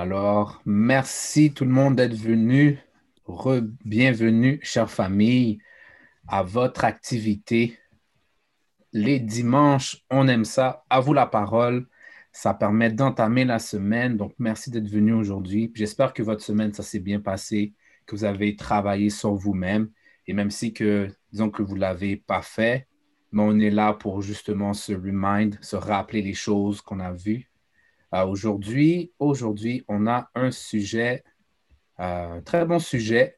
Alors, merci tout le monde d'être venu. Bienvenue, chère famille, à votre activité. Les dimanches, on aime ça. À vous la parole. Ça permet d'entamer la semaine. Donc, merci d'être venu aujourd'hui. J'espère que votre semaine, ça s'est bien passé, que vous avez travaillé sur vous-même. Et même si que, disons que vous ne l'avez pas fait, mais on est là pour justement se remind, se rappeler les choses qu'on a vues. Euh, aujourd'hui, aujourd'hui, on a un sujet, euh, un très bon sujet,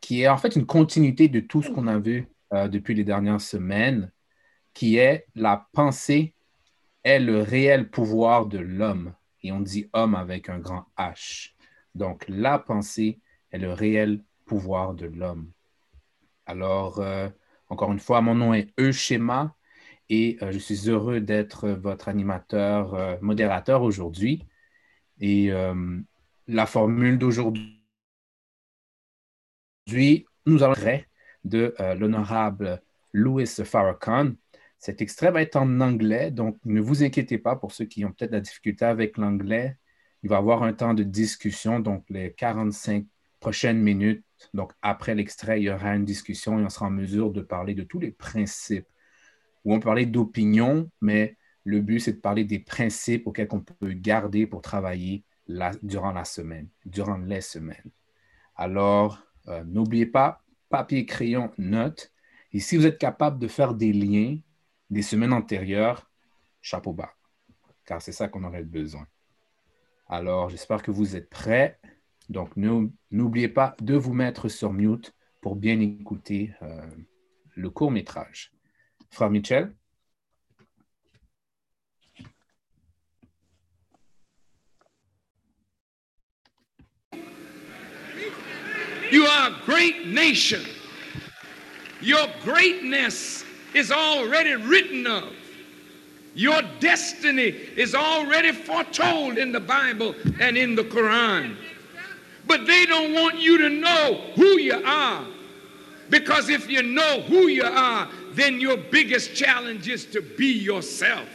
qui est en fait une continuité de tout ce qu'on a vu euh, depuis les dernières semaines, qui est la pensée est le réel pouvoir de l'homme. Et on dit homme avec un grand H. Donc, la pensée est le réel pouvoir de l'homme. Alors, encore une fois, mon nom est Euschema et euh, je suis heureux d'être votre animateur, euh, modérateur aujourd'hui. Et euh, la formule d'aujourd'hui, nous allons de l'honorable Louis Farrakhan. Cet extrait va être en anglais, donc ne vous inquiétez pas pour ceux qui ont peut-être la difficulté avec l'anglais. Il va y avoir un temps de discussion, donc les 45 prochaines minutes. Donc après l'extrait, il y aura une discussion et on sera en mesure de parler de tous les principes où on parlait d'opinion, mais le but, c'est de parler des principes auxquels on peut garder pour travailler durant la semaine, durant les semaines. Alors, euh, n'oubliez pas, papier, crayon, note. Et si vous êtes capable de faire des liens des semaines antérieures, chapeau bas, car c'est ça qu'on aurait besoin. Alors, j'espère que vous êtes prêts. Donc, n'oubliez pas de vous mettre sur mute pour bien écouter euh, le court métrage. Frère Michel. You are a great nation. Your greatness is already written of. Your destiny is already foretold in the Bible and in the Quran. But they don't want you to know who you are. Because if you know who you are, then your biggest challenge is to be yourself.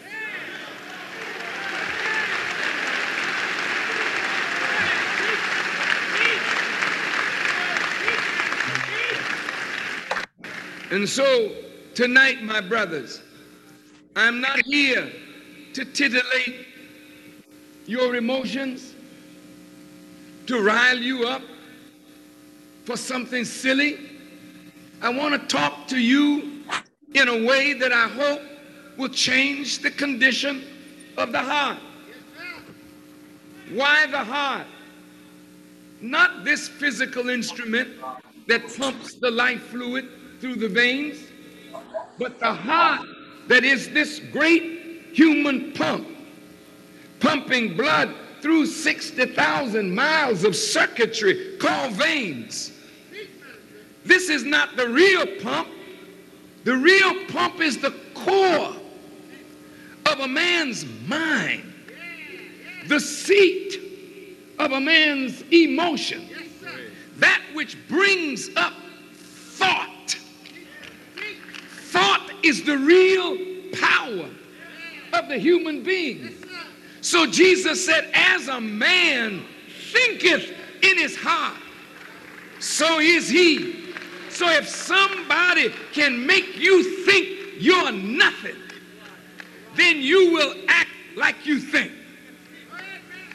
And so tonight, my brothers, I'm not here to titillate your emotions, to rile you up for something silly. I want to talk to you in a way that I hope will change the condition of the heart. Why the heart? Not this physical instrument that pumps the life fluid through the veins, but the heart that is this great human pump, pumping blood through 60,000 miles of circuitry called veins. This is not the real pump. The real pump is the core of a man's mind, the seat of a man's emotion, that which brings up thought. Thought is the real power of the human being. So Jesus said, As a man thinketh in his heart, so is he. So if somebody can make you think you're nothing, then you will act like you think.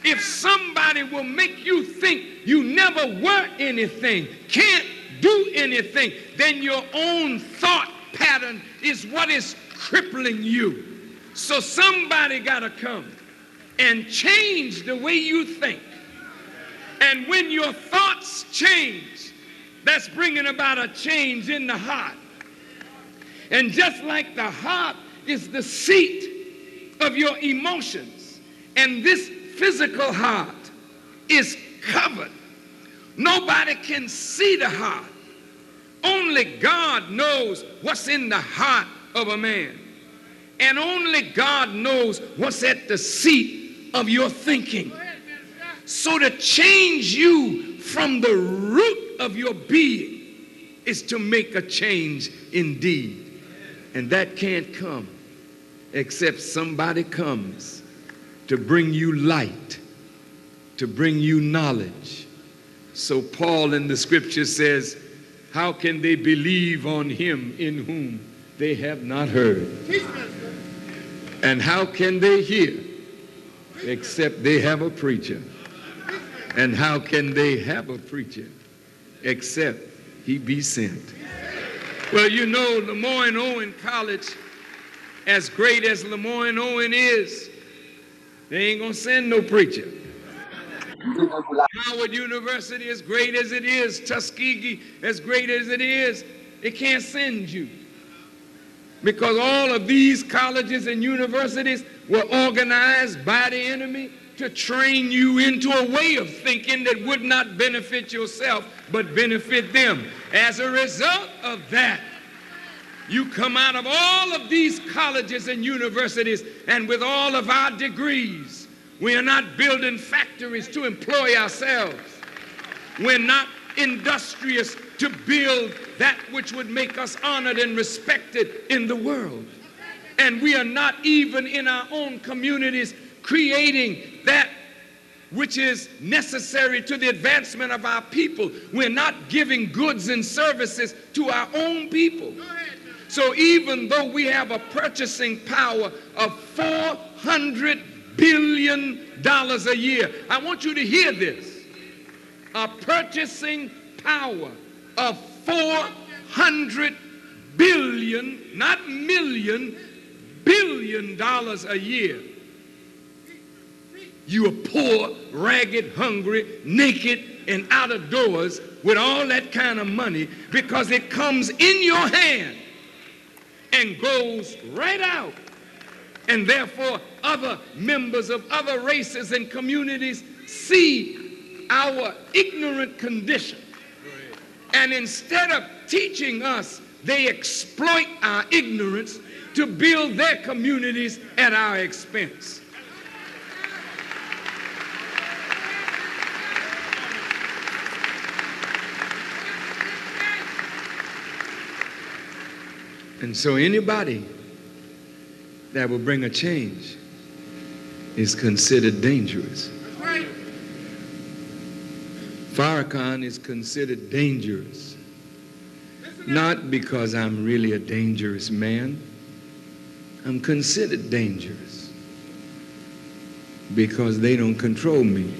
If somebody will make you think you never were anything, can't do anything, then your own thought pattern is what is crippling you. So somebody got to come and change the way you think. And when your thoughts change, that's bringing about a change in the heart. And just like the heart is the seat of your emotions, and this physical heart is covered, nobody can see the heart. Only God knows what's in the heart of a man. And only God knows what's at the seat of your thinking. So to change you from the root of your being is to make a change indeed. And that can't come except somebody comes to bring you light to bring you knowledge. So, Paul in the scripture says, How can they believe on him in whom they have not heard? And how can they hear except they have a preacher? And how can they have a preacher except he be sent? Well, you know, Lemoyne Owen College, as great as Lemoyne Owen is, they ain't gonna send no preacher. Howard University, as great as it is, Tuskegee, as great as it is, it can't send you. Because all of these colleges and universities were organized by the enemy to train you into a way of thinking that would not benefit yourself but benefit them. As a result of that, you come out of all of these colleges and universities, and with all of our degrees, we are not building factories to employ ourselves. We're not industrious to build that which would make us honored and respected in the world. And we are not even in our own communities creating that which is necessary to the advancement of our people. We're not giving goods and services to our own people. So even though we have a purchasing power of 400 billion dollars a year. I want you to hear this. A purchasing power of 400 billion, not million, billion dollars a year. You are poor, ragged, hungry, naked, and out of doors with all that kind of money because it comes in your hand and goes right out and therefore other members of other races and communities see our ignorant condition. And instead of teaching us, they exploit our ignorance to build their communities at our expense. And so anybody that will bring a change is considered dangerous. Farrakhan is considered dangerous. Not because I'm really a dangerous man. I'm considered dangerous because they don't control me.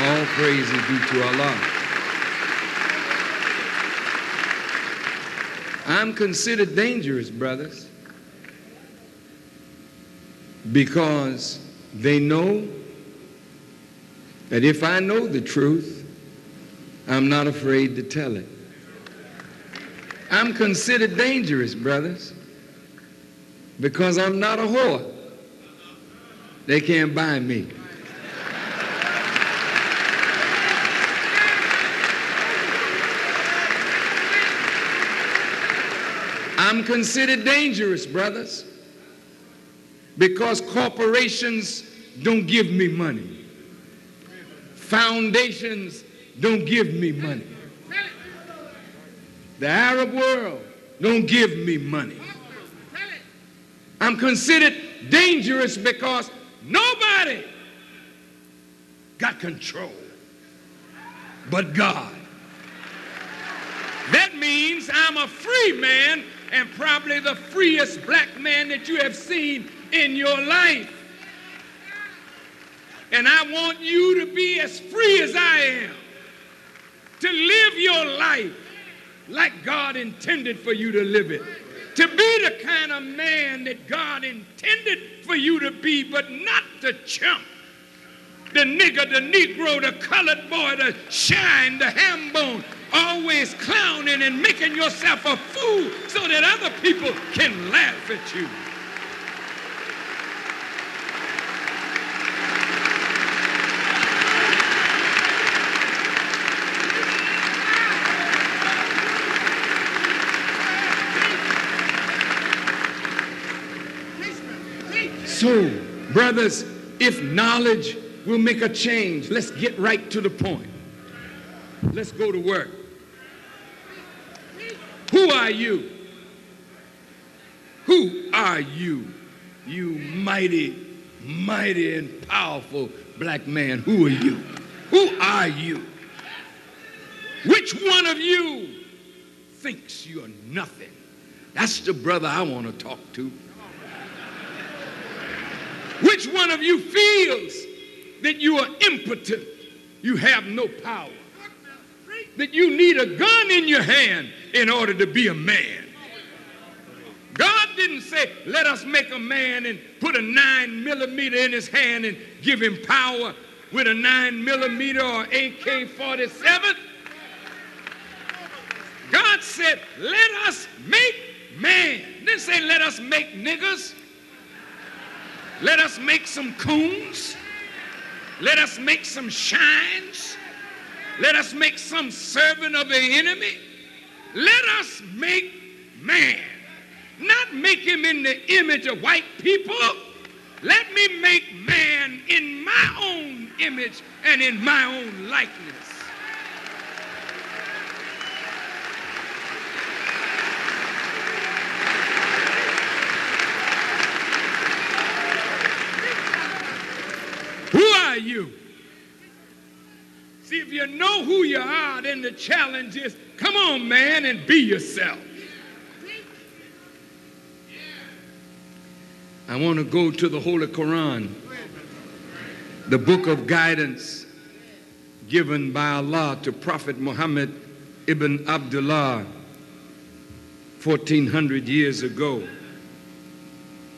All praise be to Allah. I'm considered dangerous, brothers, because they know that if I know the truth, I'm not afraid to tell it. I'm considered dangerous, brothers, because I'm not a whore. They can't buy me. I'm considered dangerous, brothers, because corporations don't give me money. Foundations don't give me money. The Arab world don't give me money. I'm considered dangerous because nobody got control but God. That means I'm a free man and probably the freest black man that you have seen in your life. And I want you to be as free as I am, to live your life like God intended for you to live it, to be the kind of man that God intended for you to be, but not the chump, the nigger, the negro, the colored boy, the shine, the ham bone, always clowning and making yourself a fool so that other people can laugh at you. So, brothers, if knowledge will make a change, let's get right to the point. Let's go to work. Are you? Who are you? You mighty, mighty, and powerful black man. Who are you? Who are you? Which one of you thinks you're nothing? That's the brother I want to talk to. Which one of you feels that you are impotent? You have no power. That you need a gun in your hand in order to be a man. God didn't say, let us make a man and put a nine millimeter in his hand and give him power with a nine millimeter or AK 47. God said, let us make man. Didn't say, let us make niggers. Let us make some coons. Let us make some shines. Let us make some servant of the enemy. Let us make man. Not make him in the image of white people. Let me make man in my own image and in my own likeness. Who are you? See, if you know who you are, then the challenge is come on, man, and be yourself. I want to go to the Holy Quran, the book of guidance given by Allah to Prophet Muhammad ibn Abdullah 1400 years ago.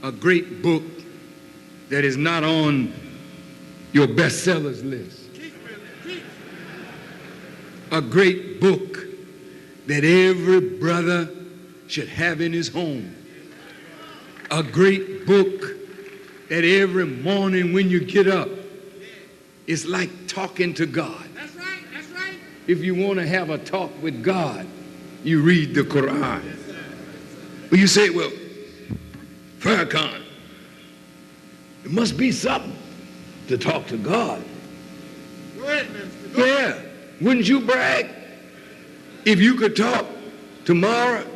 A great book that is not on your bestsellers list. A great book that every brother should have in his home. A great book that every morning when you get up, it's like talking to God. That's right. That's right. If you want to have a talk with God, you read the Quran. But you say, well, Farrakhan, it must be something to talk to God. Go ahead. Go ahead. Yeah. Wouldn't you brag if you could talk tomorrow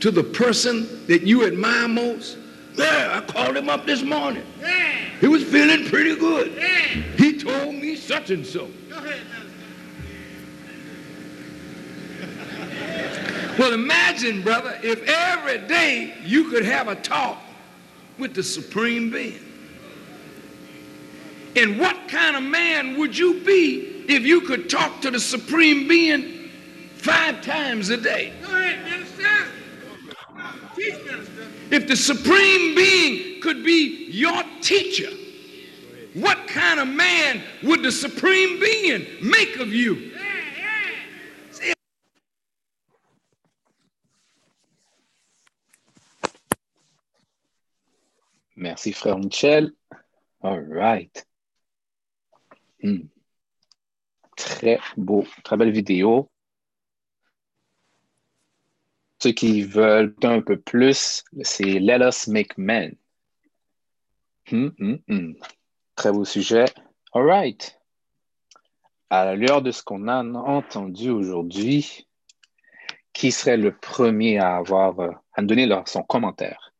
to the person that you admire most? Yeah, I called him up this morning. Yeah. He was feeling pretty good. Yeah. He told me such and so. Go ahead, minister. Well, imagine, brother, if every day you could have a talk with the Supreme Being. And what kind of man would you be if you could talk to the Supreme Being five times a day? Go ahead, minister. Teach, minister. If the Supreme Being could be your teacher, what kind of man would the Supreme Being make of you? Yeah, yeah. Merci, frère Michel. All right. Hmm. Très beau, très belle vidéo. Ceux qui veulent un peu plus, c'est Let Us Make Men. Hmm, hmm, hmm. Très beau sujet. All right. À la lueur de ce qu'on a entendu aujourd'hui, qui serait le premier à avoir, à nous donner son commentaire?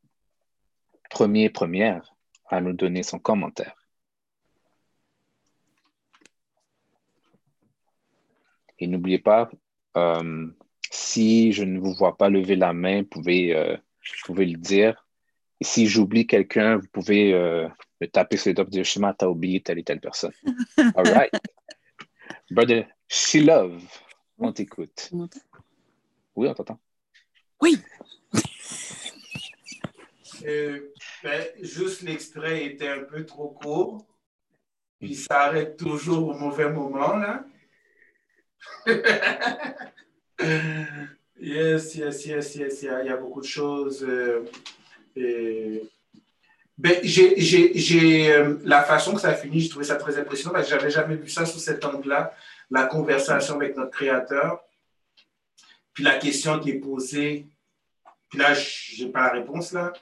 Premier, première, à nous donner son commentaire. Et n'oubliez pas, euh, si je ne vous vois pas lever la main, vous pouvez, euh, vous pouvez le dire. Et si j'oublie quelqu'un, vous pouvez euh, me taper sur les doigts et dire Shima, t'as oublié telle et telle personne. All right. Brother on t'écoute. On m'entend? Oui, on t'entend. Oui. Euh, ben, juste l'extrait était un peu trop court. Puis ça arrête toujours au mauvais moment, là. yes, yes, yes, yes. Il y a, il y a beaucoup de choses. euh, et- Ben, j'ai, euh, la façon que ça finit, j'ai trouvé ça très impressionnant parce que j'avais jamais vu ça sous cet angle-là, la conversation avec notre créateur. Puis la question qui est posée, puis là, j'ai pas la réponse là.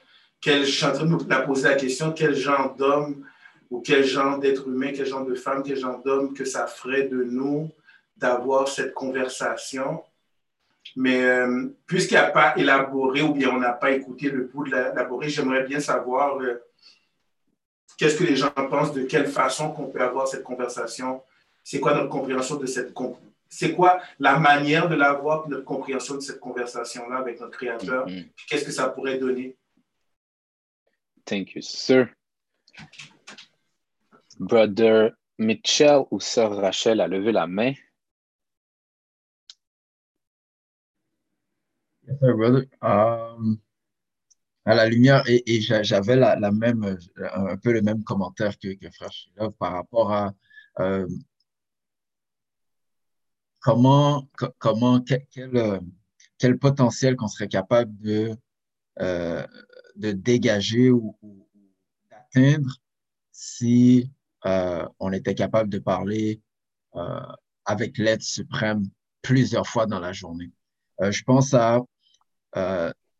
Quel, je suis en train de me poser la question, quel genre d'homme ou quel genre d'être humain, quel genre de femme, quel genre d'homme que ça ferait de nous? D'avoir cette conversation Mais euh, puisqu'il n'a pas élaboré ou bien on n'a pas écouté le bout de l'élaborer, j'aimerais bien savoir euh, qu'est-ce que les gens pensent, de quelle façon qu'on peut avoir cette conversation. C'est quoi notre compréhension de cette c'est quoi la manière de l'avoir, notre compréhension de cette conversation-là avec notre Créateur, mm-hmm. qu'est-ce que ça pourrait donner? Thank you, sir. Brother Mitchell ou Sœur Rachel a levé la main. Um, à la lumière, et, et j'avais la, même, un peu le même commentaire que, que Frère Shilov par rapport à euh, comment, comment quel, quel, quel potentiel qu'on serait capable de, euh, de dégager ou, d'atteindre si euh, on était capable de parler euh, avec l'aide suprême plusieurs fois dans la journée. Euh, je pense à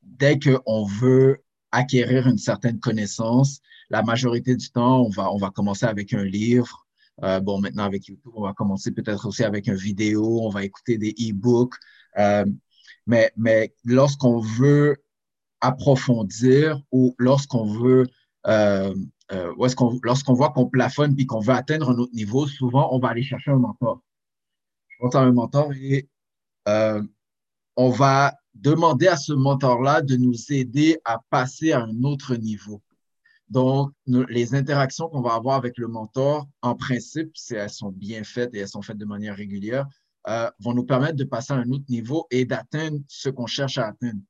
dès qu'on veut acquérir une certaine connaissance, la majorité du temps, on va, on va commencer avec un livre. bon, maintenant avec YouTube, on va commencer peut-être aussi avec une vidéo, on va écouter des e-books. mais, mais lorsqu'on veut approfondir ou lorsqu'on veut euh, euh, lorsqu'on voit qu'on plafonne puis qu'on veut atteindre un autre niveau, souvent, on va aller chercher un mentor. Je pense à un mentor et euh, on va demander à ce mentor-là de nous aider à passer à un autre niveau. Donc, les interactions qu'on va avoir avec le mentor, en principe, si elles sont bien faites et elles sont faites de manière régulière, euh, vont nous permettre de passer à un autre niveau et d'atteindre ce qu'on cherche à atteindre.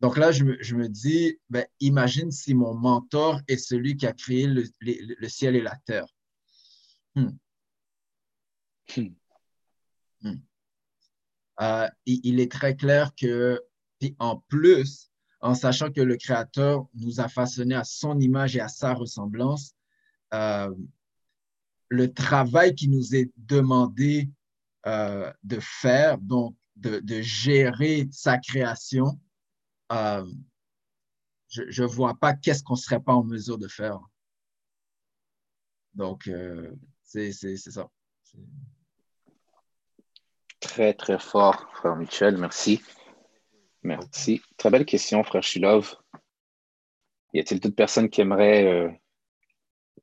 Donc là, je me, dis, ben, imagine si mon mentor est celui qui a créé le, ciel et la terre. Hmm. Hmm. Euh, il, est très clair que, en plus, en sachant que le Créateur nous a façonné à son image et à sa ressemblance, euh, le travail qui nous est demandé euh, de faire, donc de gérer sa création, je ne vois pas qu'est-ce qu'on ne serait pas en mesure de faire. Donc, c'est ça. Très, très fort, frère Michel. Merci. Merci. Très belle question, frère Shilov. Y a-t-il toute personne qui aimerait euh,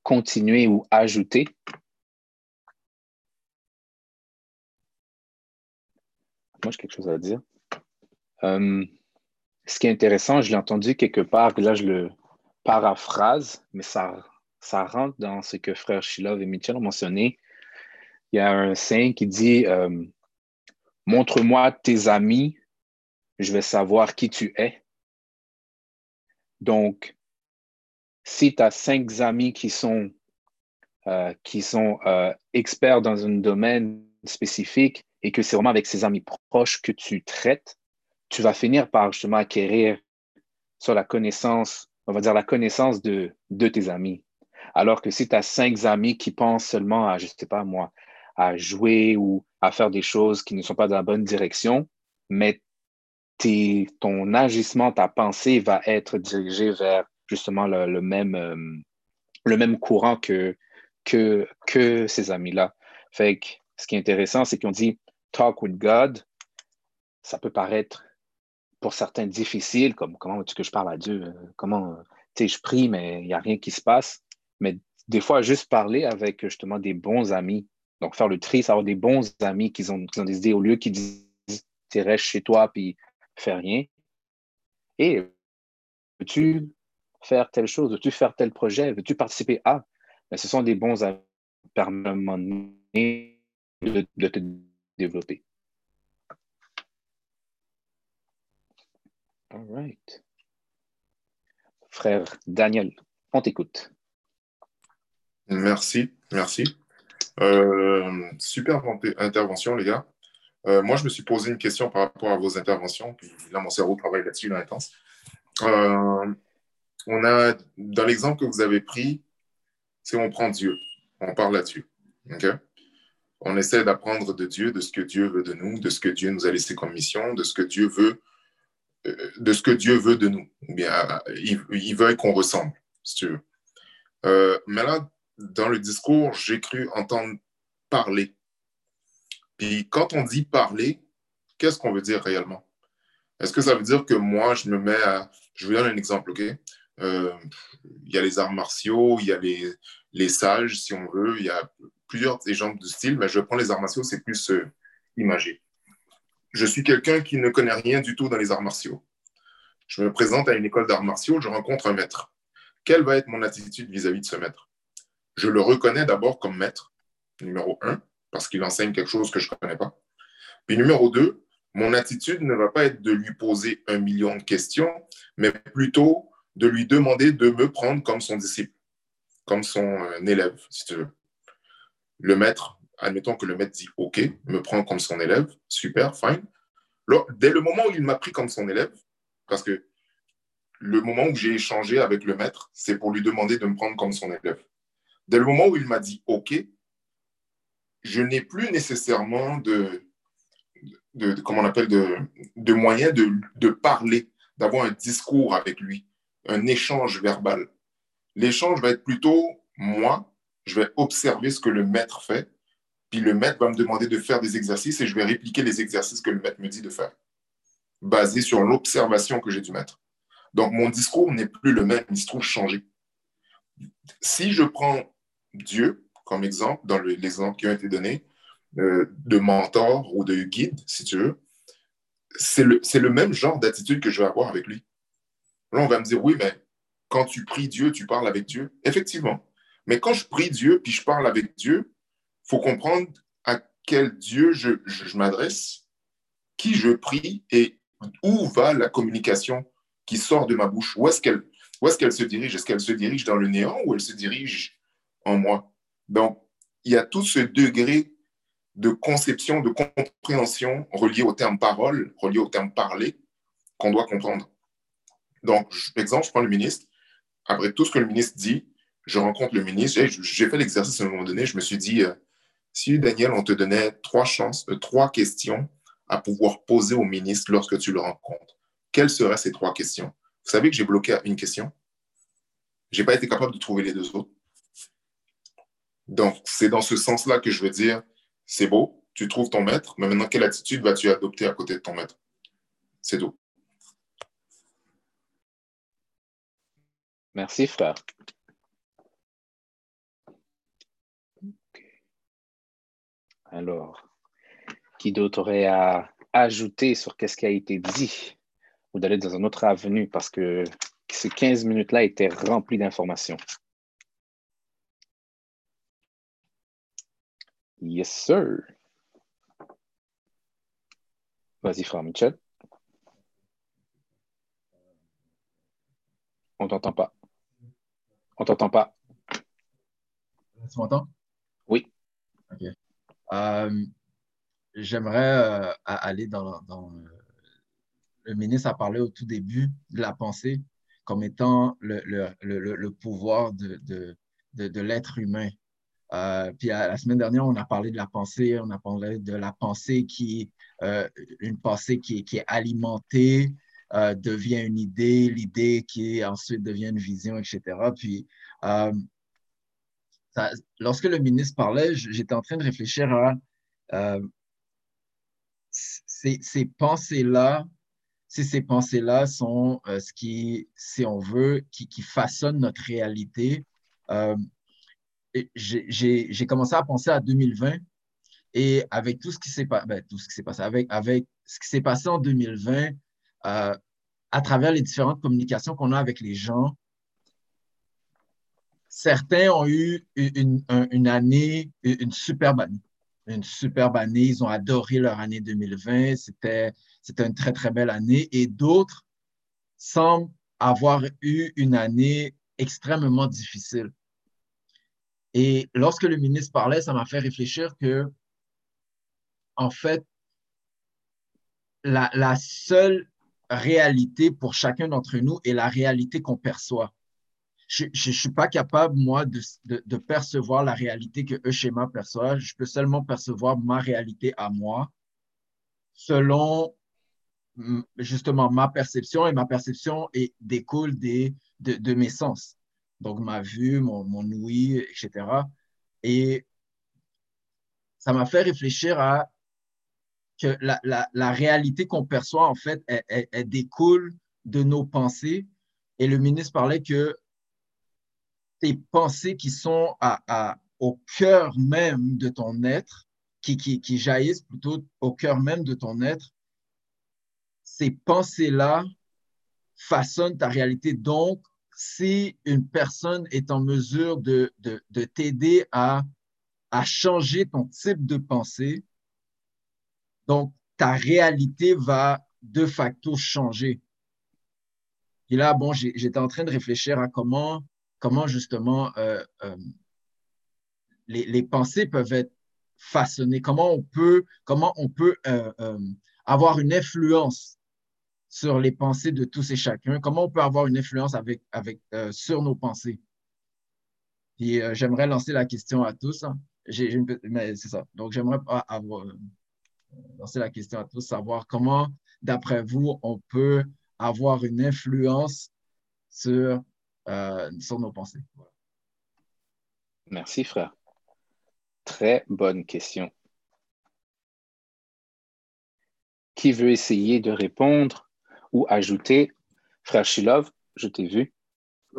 continuer ou ajouter? Moi, j'ai quelque chose à dire ce qui est intéressant, je l'ai entendu quelque part, là je le paraphrase, mais ça, ça rentre dans ce que frère Shilov et Mitchell ont mentionné. Il y a un saint qui dit euh, Montre-moi tes amis, je vais savoir qui tu es. Donc, si tu as cinq amis qui sont, euh, euh, experts dans un domaine spécifique et que c'est vraiment avec ces amis proches que tu traites, tu vas finir par justement acquérir sur la connaissance, on va dire la connaissance de, de tes amis. Alors que si tu as cinq amis qui pensent seulement à, je ne sais pas moi, à jouer ou à faire des choses qui ne sont pas dans la bonne direction, mais ton agissement, ta pensée va être dirigée vers justement le, même, euh, le même courant que, que, que ces amis-là. Fait que ce qui est intéressant, c'est qu'on dit talk with God. Ça peut paraître pour certains difficiles, comme comment veux-tu que je parle à Dieu? Euh, comment, euh, tu sais, je prie, mais il n'y a rien qui se passe. Mais des fois, juste parler avec justement des bons amis. Donc, faire le tri, c'est avoir des bons amis qui ont, ont des idées au lieu qui disent, tu restes chez toi puis fais rien. Et veux-tu faire telle chose? Veux-tu faire tel projet? Veux-tu participer à? Mais ce sont des bons amis qui permettent de te développer. All right. Frère Daniel, on t'écoute. Merci, merci. Euh, super intervention, les gars. Euh, moi, je me suis posé une question par rapport à vos interventions, puis là, mon cerveau travaille là-dessus, là, intense. Euh, on a, dans l'exemple que vous avez pris, c'est on prend Dieu, on parle là-dessus. On essaie d'apprendre de Dieu, de ce que Dieu veut de nous, de ce que Dieu nous a laissé comme mission, de ce que Dieu veut euh, de ce que Dieu veut de nous. bien, il, veut qu'on ressemble, si tu veux. Mais là, dans le discours, j'ai cru entendre parler. Puis quand on dit parler, qu'est-ce qu'on veut dire réellement? Est-ce que ça veut dire que moi, je me mets à... Je vous donne un exemple, OK? Euh, il y a les arts martiaux, il y a les, les sages, si on veut, il y a plusieurs exemples de style, mais je prends les arts martiaux, c'est plus euh, imagé. Je suis quelqu'un qui ne connaît rien du tout dans les arts martiaux. Je me présente à une école d'arts martiaux, je rencontre un maître. Quelle va être mon attitude vis-à-vis de ce maître? Je le reconnais d'abord comme maître, numéro un, parce qu'il enseigne quelque chose que je ne connais pas. Puis numéro deux, mon attitude ne va pas être de lui poser un million de questions, mais plutôt de lui demander de me prendre comme son disciple, comme son euh, élève, si tu veux. Le maître, admettons que le maître dit OK, me prend comme son élève, super, fine. dès le moment où il m'a pris comme son élève, parce que le moment où j'ai échangé avec le maître, c'est pour lui demander de me prendre comme son élève. Dès le moment où il m'a dit OK, je n'ai plus nécessairement de, comment on appelle, de, de moyens de, de parler, d'avoir un discours avec lui, un échange verbal. L'échange va être plutôt moi, je vais observer ce que le maître fait, puis le maître va me demander de faire des exercices et je vais répliquer les exercices que le maître me dit de faire, basé sur l'observation que j'ai du maître. Donc, mon discours n'est plus le même, il se trouve changé. Si je prends Dieu comme exemple, dans l'exemple qui a été donné, euh, de mentor ou de guide, si tu veux, c'est le, le même genre d'attitude que je vais avoir avec lui. Là, on va me dire, oui, mais quand tu pries Dieu, tu parles avec Dieu. Effectivement. Mais quand je prie Dieu, puis je parle avec Dieu, faut comprendre à quel Dieu je, je m'adresse, qui je prie et où va la communication qui sort de ma bouche. Où est-ce qu'elle est qu'elle se dirige? Est-ce qu'elle se dirige dans le néant ou elle se dirige en moi Donc, il y a tout ce degré de conception, de compréhension relié au terme parole, relié au terme parler, qu'on doit comprendre. Donc, exemple, je prends le ministre. Après tout ce que le ministre dit, je rencontre le ministre. J'ai fait l'exercice à un moment donné. Je me suis dit, euh, si Daniel, on te donnait trois chances, euh, trois questions à pouvoir poser au ministre lorsque tu le rencontres, quelles seraient ces trois questions? Vous savez que j'ai bloqué une question. Je n'ai pas été capable de trouver les deux autres. Donc, c'est dans ce sens-là que je veux dire, c'est beau, tu trouves ton maître, mais maintenant, quelle attitude vas-tu adopter à côté de ton maître? C'est tout. Merci, frère. Alors, qui d'autre aurait à ajouter sur ce qui a été dit? ou d'aller dans un autre avenue? Parce que ces 15 minutes-là étaient remplies d'informations. Yes, sir. Vas-y, frère Michel. On t'entend pas. On t'entend pas. Tu m'entends? Oui. OK. Euh, j'aimerais euh, aller dans, dans le ministre a parlé au tout début de la pensée comme étant le, le, le, le pouvoir de, de, de, l'être humain. Euh, puis la semaine dernière, on a parlé de la pensée, on a parlé de la pensée qui, euh, une pensée qui, est alimentée, euh, devient une idée, l'idée qui ensuite devient une vision, etc. Puis lorsque le ministre parlait, j'étais en train de réfléchir à ces, pensées-là si ces pensées-là sont euh, ce qui, si on veut, qui, qui façonnent notre réalité. J'ai commencé à penser à 2020 et avec tout ce qui s'est ben, tout ce qui s'est passé, avec, avec ce qui s'est passé en 2020, euh, à travers les différentes communications qu'on a avec les gens, certains ont eu une, une année, une superbe année une superbe année. Ils ont adoré leur année 2020. C'était, c'était une très, très belle année. Et d'autres semblent avoir eu une année extrêmement difficile. Et lorsque le ministre parlait, ça m'a fait réfléchir que, en fait, la, seule réalité pour chacun d'entre nous est la réalité qu'on perçoit je ne suis pas capable, moi, de, percevoir la réalité que eux, schéma perçoivent. Je peux seulement percevoir ma réalité à moi selon justement ma perception et ma perception est, découle des, de, de, mes sens. Donc, ma vue, mon, mon ouïe, etc. Et ça m'a fait réfléchir à que la, la, la réalité qu'on perçoit, en fait, elle, elle, elle, découle de nos pensées. Et le ministre parlait que tes pensées qui sont à, à, au cœur même de ton être, qui, qui, qui jaillissent plutôt au cœur même de ton être, ces pensées-là façonnent ta réalité. Donc, si une personne est en mesure de, de, de t'aider à, à changer ton type de pensée, donc ta réalité va de facto changer. Et là, bon, j'étais en train de réfléchir à comment, comment justement euh, euh, les, les, pensées peuvent être façonnées, comment on peut, comment on peut euh avoir une influence sur les pensées de tous et chacun, comment on peut avoir une influence euh, sur nos pensées? Euh, j'aimerais lancer la question à tous. Hein. Mais c'est ça. Donc, j'aimerais avoir, euh, lancer la question à tous, savoir comment, d'après vous, on peut avoir une influence sur, nos pensées. Merci, frère. Très bonne question. Qui veut essayer de répondre? Ou ajouter. Frère Shilov, je t'ai vu.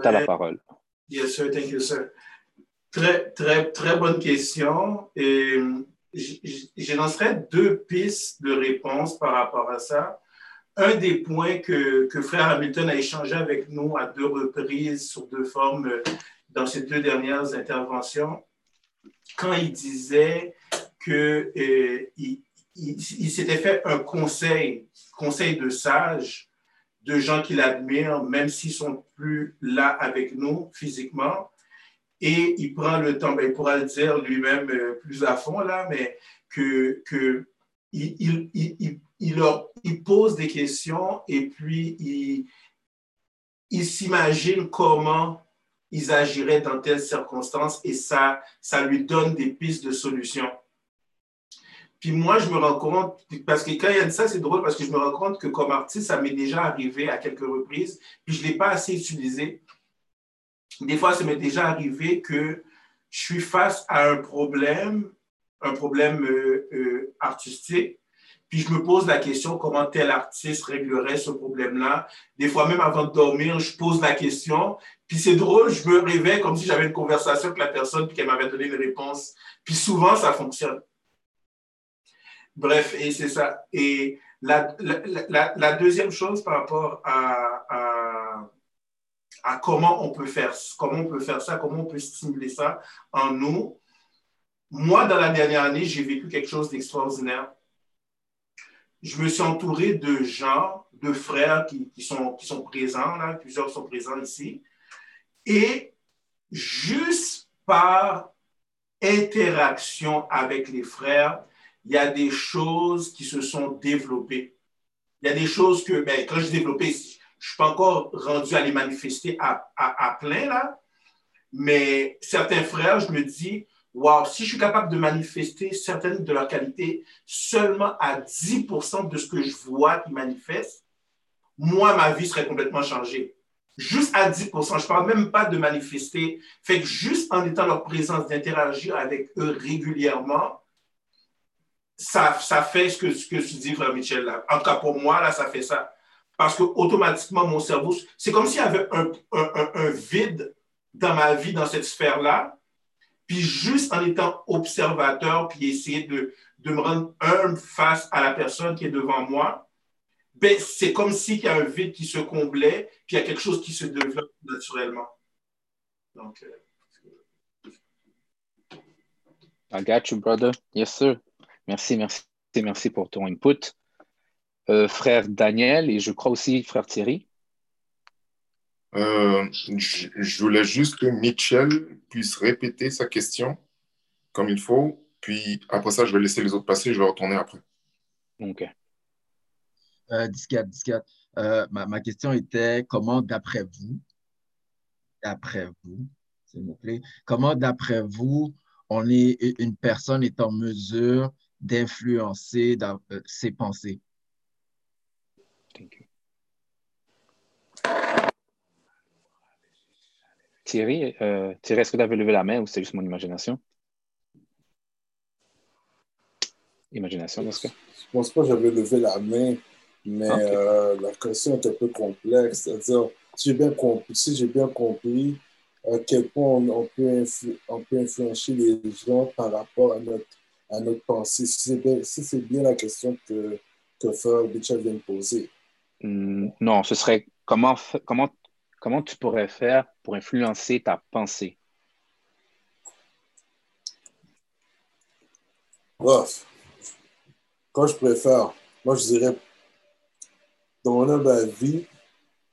Tu as la parole. Yes, sir. Thank you, sir. Très, très, très bonne question. Et je lancerai deux pistes de réponse par rapport à ça. Un des points que, que Frère Hamilton a échangé avec nous à deux reprises sur deux formes dans ses deux dernières interventions, quand il disait que euh, il, il, s'était fait un conseil, conseil de sages, de gens qu'il admire, même s'ils sont plus là avec nous physiquement. Et il prend le temps, ben, il pourra le dire lui-même euh, plus à fond là, mais que, il, il, il pose des questions et puis il, il s'imagine comment ils agiraient dans telles circonstances et ça, ça lui donne des pistes de solutions. Puis moi, je me rends compte, parce que quand il y a de ça, c'est drôle parce que je me rends compte que comme artiste, ça m'est déjà arrivé à quelques reprises, puis je ne l'ai pas assez utilisé. Des fois, ça m'est déjà arrivé que je suis face à un problème, un problème euh, euh, artistique, puis je me pose la question comment tel artiste réglerait ce problème-là? Des fois, même avant de dormir, je pose la question. Puis c'est drôle, je me réveille comme si j'avais une conversation avec la personne, puis qu'elle m'avait donné une réponse. Puis souvent, ça fonctionne. Bref, et c'est ça. Et la, deuxième chose par rapport à, comment, on peut faire, comment on peut faire ça, comment on peut stimuler ça en nous, moi, dans la dernière année, j'ai vécu quelque chose d'extraordinaire. Je me suis entouré de gens, de frères qui, qui, sont, qui sont présents, là, plusieurs sont présents ici. Et juste par interaction avec les frères, il y a des choses qui se sont développées. Il y a des choses que, ben, quand je développé, je ne suis pas encore rendu à les manifester à, plein, là. Mais certains frères, je me dis, waouh, si je suis capable de manifester certaines de leurs qualités seulement à 10% de ce que je vois qui manifeste, moi, ma vie serait complètement changée. Juste à 10% je ne parle même pas de manifester. Fait que juste en étant leur présence, d'interagir avec eux régulièrement, ça, ça fait ce que, ce que tu dis, frère Michel. Là. En tout cas, pour moi, là, ça fait ça. Parce que automatiquement, mon cerveau, c'est comme s'il y avait un, un, un, vide dans ma vie, dans cette sphère-là. Puis juste en étant observateur, puis essayer de, de me rendre un face à la personne qui est devant moi, ben, c'est comme s'il y a un vide qui se comblait, puis il y a quelque chose qui se développe naturellement. Donc, euh... I got you, brother. Yes, sir. Merci, merci, merci pour ton input. Euh, frère Daniel et je crois aussi frère Thierry. Euh, je, je, voulais juste que Mitchell puisse répéter sa question comme il faut. Puis après ça, je vais laisser les autres passer. Je vais retourner après. OK. Euh, disquette, disquette. Euh, ma, ma, question était comment, d'après vous, d'après vous, s'il vous plaît, comment, d'après vous, on est, une personne est en mesure d'influencer euh, ses pensées. Thierry, euh, Thierry est-ce que tu avais levé la main ou c'est juste mon imagination? Imagination, dans ce cas? pense pas que j'avais levé la main, mais euh, la question est un peu complexe. C'est-à-dire, si j'ai bien compris, si j'ai bien compris à quel point on, peut, on peut influencer les gens par rapport à notre, à notre pensée. Si c'est bien, la question que, que Mitchell vient de poser. Hmm, non, ce serait comment, comment, comment tu pourrais faire pour influencer ta pensée? Bref, quand je préfère, moi je dirais, dans mon la vie,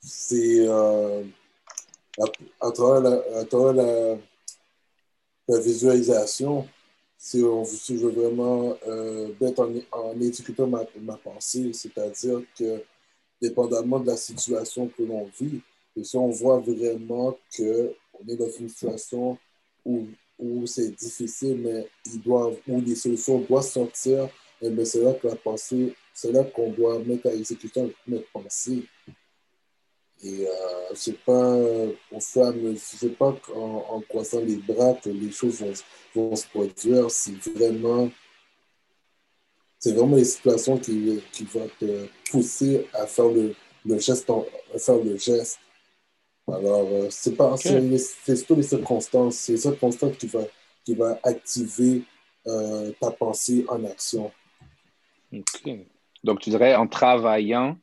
c'est euh, à, travers, la, la, visualisation, si, on, je veux vraiment euh, mettre en, en éduquant ma, ma pensée, c'est-à-dire que dépendamment de la situation que l'on vit, et si on voit vraiment qu'on est dans une situation où où c'est difficile, mais ils doivent, où les solutions doivent sortir, eh c'est là que la pensée, c'est là qu'on doit mettre à exécution notre pensée. Et euh, c'est pas au fur c'est pas en, en, croisant les bras que les choses vont, vont se produire, c'est vraiment, c'est vraiment les situations qui, qui vont te pousser à faire le, le geste, à faire le geste. Alors, euh, c'est pas c'est surtout les circonstances. C'est les circonstances qui va, qui va activer euh, ta pensée en action. OK. Donc, tu dirais, en travaillant,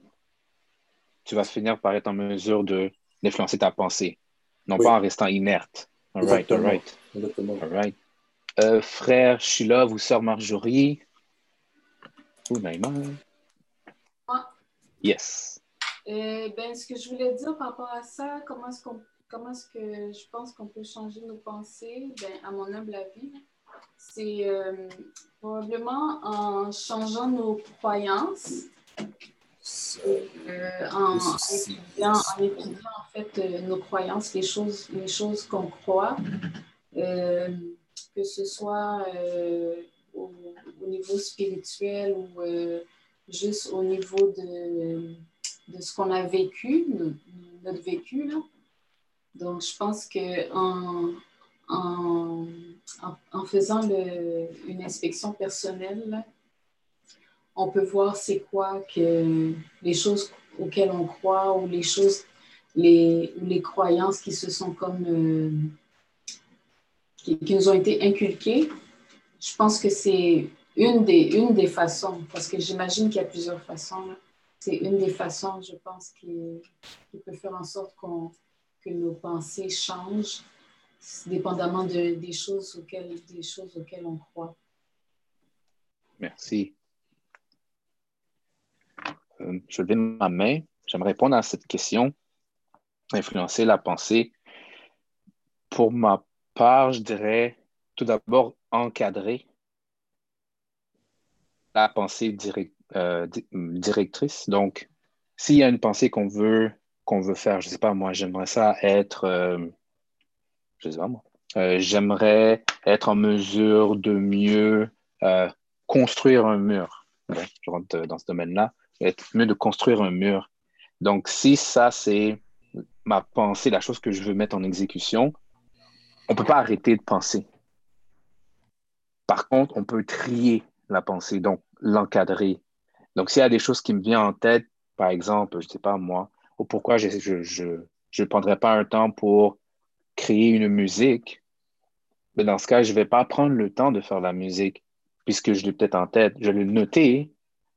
tu vas finir par être en mesure d'influencer ta pensée, non pas en restant inerte. All right, all right. All right. Euh, frère Sheila ou sœur Marjorie? Ou Naïma? Yes. Euh, ben, ce que je voulais dire par rapport à ça, comment est-ce, qu'on, comment est-ce que je pense qu'on peut changer nos pensées, ben, à mon humble avis, c'est euh, probablement en changeant nos croyances, euh, en, étudiant, en, étudiant, en fait nos croyances, les choses, les choses qu'on croit, que ce soit au, au, niveau spirituel ou juste au niveau de de ce qu'on a vécu, notre vécu. Là. Donc, je pense qu'en en, en, faisant le, une inspection personnelle, on peut voir c'est quoi que les choses auxquelles on croit ou les choses, les, les croyances qui se sont comme, euh, qui, qui, nous ont été inculquées. Je pense que c'est une des, une des façons, parce que j'imagine qu'il y a plusieurs façons. C'est une des façons, je pense, qui, peut faire en sorte que nos pensées changent, dépendamment de, des, choses auxquelles, des choses auxquelles on croit. Merci. Euh, je lever ma main. J'aimerais répondre à cette question. Influencer la pensée. Pour ma part, je dirais tout d'abord encadrer la pensée euh, directrice. Donc, s'il y a une pensée qu'on veut, qu'on veut faire, je ne sais pas, moi, j'aimerais ça être, euh, je sais pas moi, euh, j'aimerais être en mesure de mieux construire un mur. je rentre dans ce domaine-là, être mieux de construire un mur. Donc, si ça, c'est ma pensée, la chose que je veux mettre en exécution, on ne peut pas arrêter de penser. Par contre, on peut trier la pensée, donc l'encadrer, donc, s'il y a des choses qui me viennent en tête, par exemple, je ne sais pas moi, ou pourquoi je ne je, je, prendrais pas un temps pour créer une musique, mais dans ce cas, je ne vais pas prendre le temps de faire la musique puisque je l'ai peut-être en tête. Je vais le noter,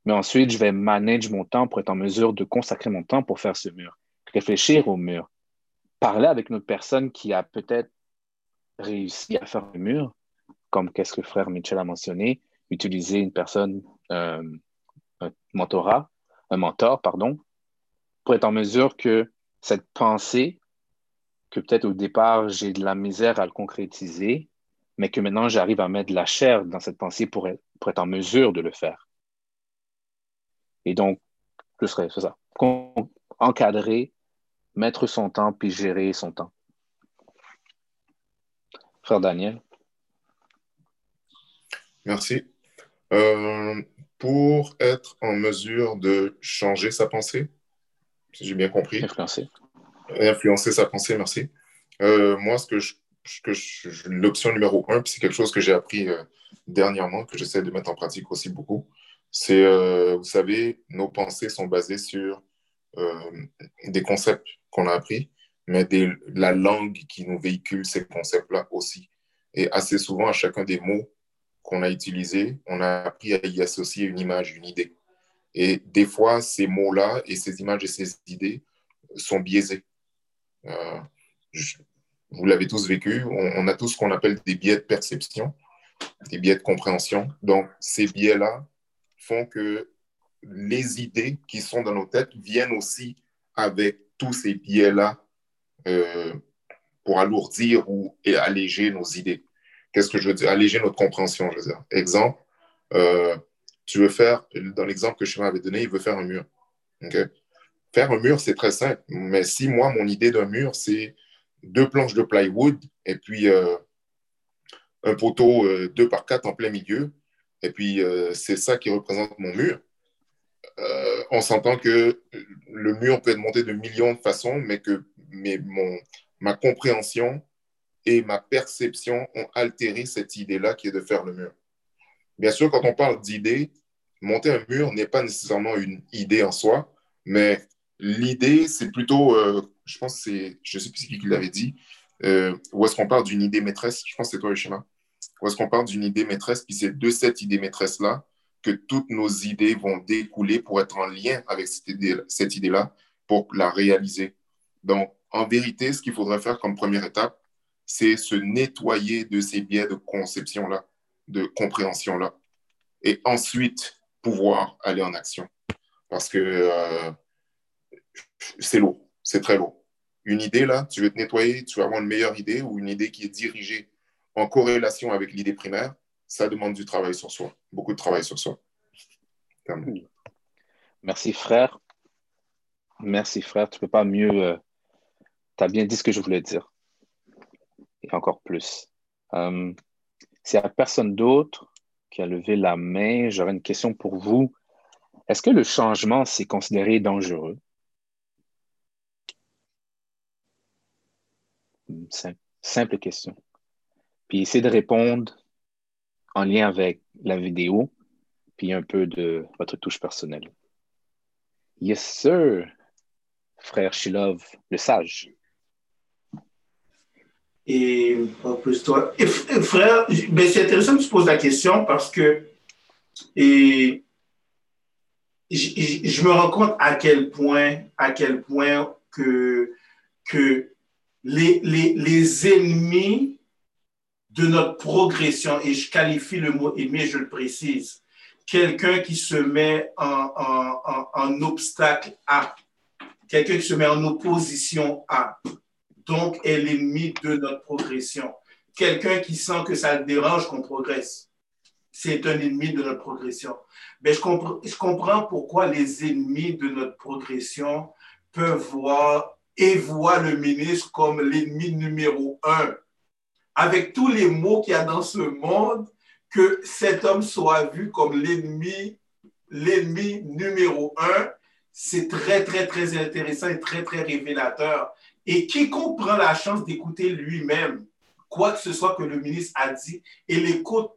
mais ensuite, je vais manager mon temps pour être en mesure de consacrer mon temps pour faire ce mur, réfléchir au mur, parler avec une personne qui a peut-être réussi à faire le mur, comme qu'est-ce que frère Mitchell a mentionné, utiliser une personne euh, un mentorat, un mentor, pardon, pour être en mesure que cette pensée, que peut-être au départ j'ai de la misère à le concrétiser, mais que maintenant j'arrive à mettre de la chair dans cette pensée pour être en mesure de le faire. Et donc, ce serait ça. Encadrer, mettre son temps, puis gérer son temps. Frère Daniel. Merci. Euh, pour être en mesure de changer sa pensée, si j'ai bien compris. Influencer. Influencer sa pensée, merci. Euh, moi, ce que je, l'option numéro un, c'est quelque chose que j'ai appris euh, dernièrement, que j'essaie de mettre en pratique aussi beaucoup, C'est, euh, vous savez, nos pensées sont basées sur euh, des concepts qu'on a appris, mais des, la langue qui nous véhicule ces concepts-là aussi. Et assez souvent, à chacun des mots qu'on a utilisés, on a appris à y associer une image, une idée. Et des fois, ces mots-là et ces images et ces idées sont biaisés. Euh, vous l'avez tous vécu, on, a tous ce qu'on appelle des biais de perception, des biais de compréhension. Donc, ces biais-là font que les idées qui sont dans nos têtes viennent aussi avec tous ces biais-là euh, pour alourdir ou et alléger nos idées. Qu'est-ce que je veux dire? Alléger notre compréhension, je veux dire. Exemple, euh, tu veux faire, dans l'exemple que je m'avais donné, il veut faire un mur. Faire un mur, c'est très simple. Mais si moi, mon idée d'un mur, c'est deux planches de plywood et puis euh, un poteau 2 euh, par 4 en plein milieu, et puis euh, c'est ça qui représente mon mur, on s'entend que le mur peut être monté de millions de façons, mais que mon, ma compréhension et ma perception ont altéré cette idée-là qui est de faire le mur. Bien sûr, quand on parle d'idée, monter un mur n'est pas nécessairement une idée en soi, mais l'idée, c'est plutôt, euh, je pense c'est, je ne sais plus qui l'avait dit, euh, où est-ce qu'on parle d'une idée maîtresse, je pense que c'est toi, Richard, où est-ce qu'on parle d'une idée maîtresse, puis c'est de cette idée maîtresse-là que toutes nos idées vont découler pour être en lien avec cette idée-là, cette idée-là pour la réaliser. Donc, en vérité, ce qu'il faudrait faire comme première étape, c'est se nettoyer de ces biais de conception-là de compréhension-là. Et ensuite, pouvoir aller en action. Parce que euh, c'est lourd, c'est très lourd. Une idée, là, tu veux te nettoyer, tu vas avoir une meilleure idée ou une idée qui est dirigée en corrélation avec l'idée primaire, ça demande du travail sur soi, beaucoup de travail sur soi. Merci, frère. Merci, frère. Tu peux pas mieux. Euh, tu as bien dit ce que je voulais dire. Et encore plus. Euh, s'il n'y a personne d'autre qui a levé la main, j'aurais une question pour vous. Est-ce que le changement, c'est considéré dangereux? Simple, question. Puis essayez de répondre en lien avec la vidéo, puis un peu de votre touche personnelle. Yes, sir, frère Shilov, le sage. Et plus toi. Et, frère, ben c'est intéressant que tu poses la question parce que et, je, me rends compte à quel point, à quel point que, que les, les, les ennemis de notre progression, et je qualifie le mot ennemi, je le précise, quelqu'un qui se met en, en, en obstacle à, quelqu'un qui se met en opposition à, donc est l'ennemi de notre progression. Quelqu'un qui sent que ça le dérange qu'on progresse, c'est un ennemi de notre progression. Mais je, je comprends pourquoi les ennemis de notre progression peuvent voir et voient le ministre comme l'ennemi numéro un. Avec tous les mots qu'il y a dans ce monde, que cet homme soit vu comme l'ennemi, l'ennemi numéro un, c'est très, très, très intéressant et très, très révélateur. Et quiconque prend la chance d'écouter lui-même quoi que ce soit que le ministre a dit et l'écoute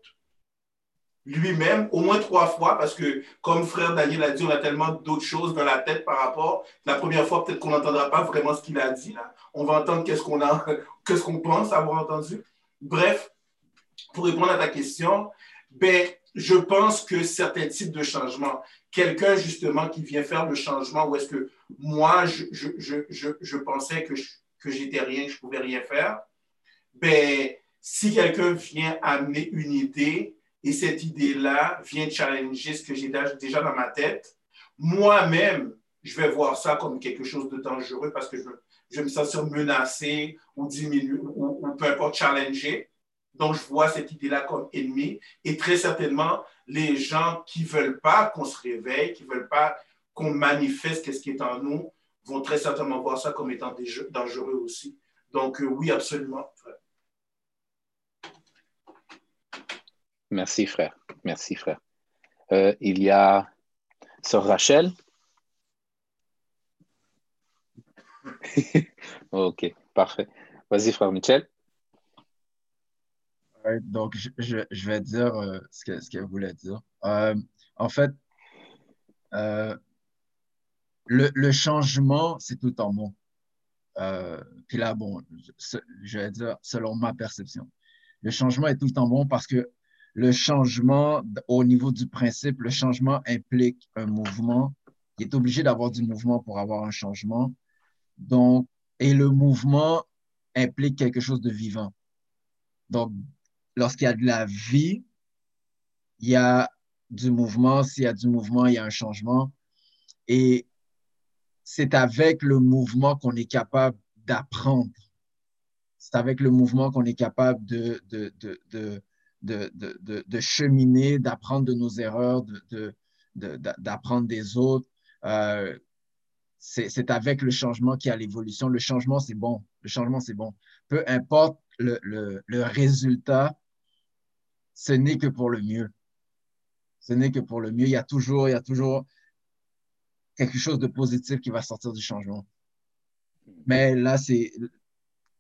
lui-même au moins trois fois, parce que comme frère Daniel a dit, on a tellement d'autres choses dans la tête par rapport. La première fois, peut-être qu'on n'entendra pas vraiment ce qu'il a dit. Là. On va entendre qu'est-ce qu'on a, qu'est-ce qu'on pense avoir entendu. Bref, pour répondre à ta question, ben, je pense que certains types de changements, quelqu'un justement qui vient faire le changement où est-ce que moi, je, je, je, je pensais que, que j'étais rien, que je pouvais rien faire, ben, si quelqu'un vient amener une idée et cette idée-là vient challenger ce que j'ai déjà dans ma tête, moi-même, je vais voir ça comme quelque chose de dangereux parce que je, je me sens menacé ou diminué ou, peu importe, challenger. Donc, je vois cette idée-là comme ennemie. Et très certainement, les gens qui ne veulent pas qu'on se réveille, qui ne veulent pas qu'on manifeste ce qui est en nous, vont très certainement voir ça comme étant dangereux aussi. Donc, euh, oui, absolument. Merci, frère. Merci, frère. Euh, il y a Sœur Rachel. ok, parfait. Vas-y, frère Michel donc, je, vais dire euh, ce qu'elle voulait dire. Euh, en fait, euh, le, changement, c'est tout bon. Euh, puis là, bon, je vais dire selon ma perception. Le changement est tout le temps bon parce que le changement, au niveau du principe, le changement implique un mouvement. Il est obligé d'avoir du mouvement pour avoir un changement. Donc, et le mouvement implique quelque chose de vivant. Donc, lorsqu'il y a de la vie, il y a du mouvement. S'il y a du mouvement, il y a un changement. Et c'est avec le mouvement qu'on est capable d'apprendre. C'est avec le mouvement qu'on est capable de, de, de, de, de cheminer, d'apprendre de nos erreurs, d'apprendre des autres. Euh, c'est avec le changement qu'il y a l'évolution. Le changement, c'est bon. Le changement, c'est bon. Peu importe le, le, le résultat, ce n'est que pour le mieux. Ce n'est que pour le mieux. Il y a toujours, il y a toujours quelque chose de positif qui va sortir du changement. Mais là, c'est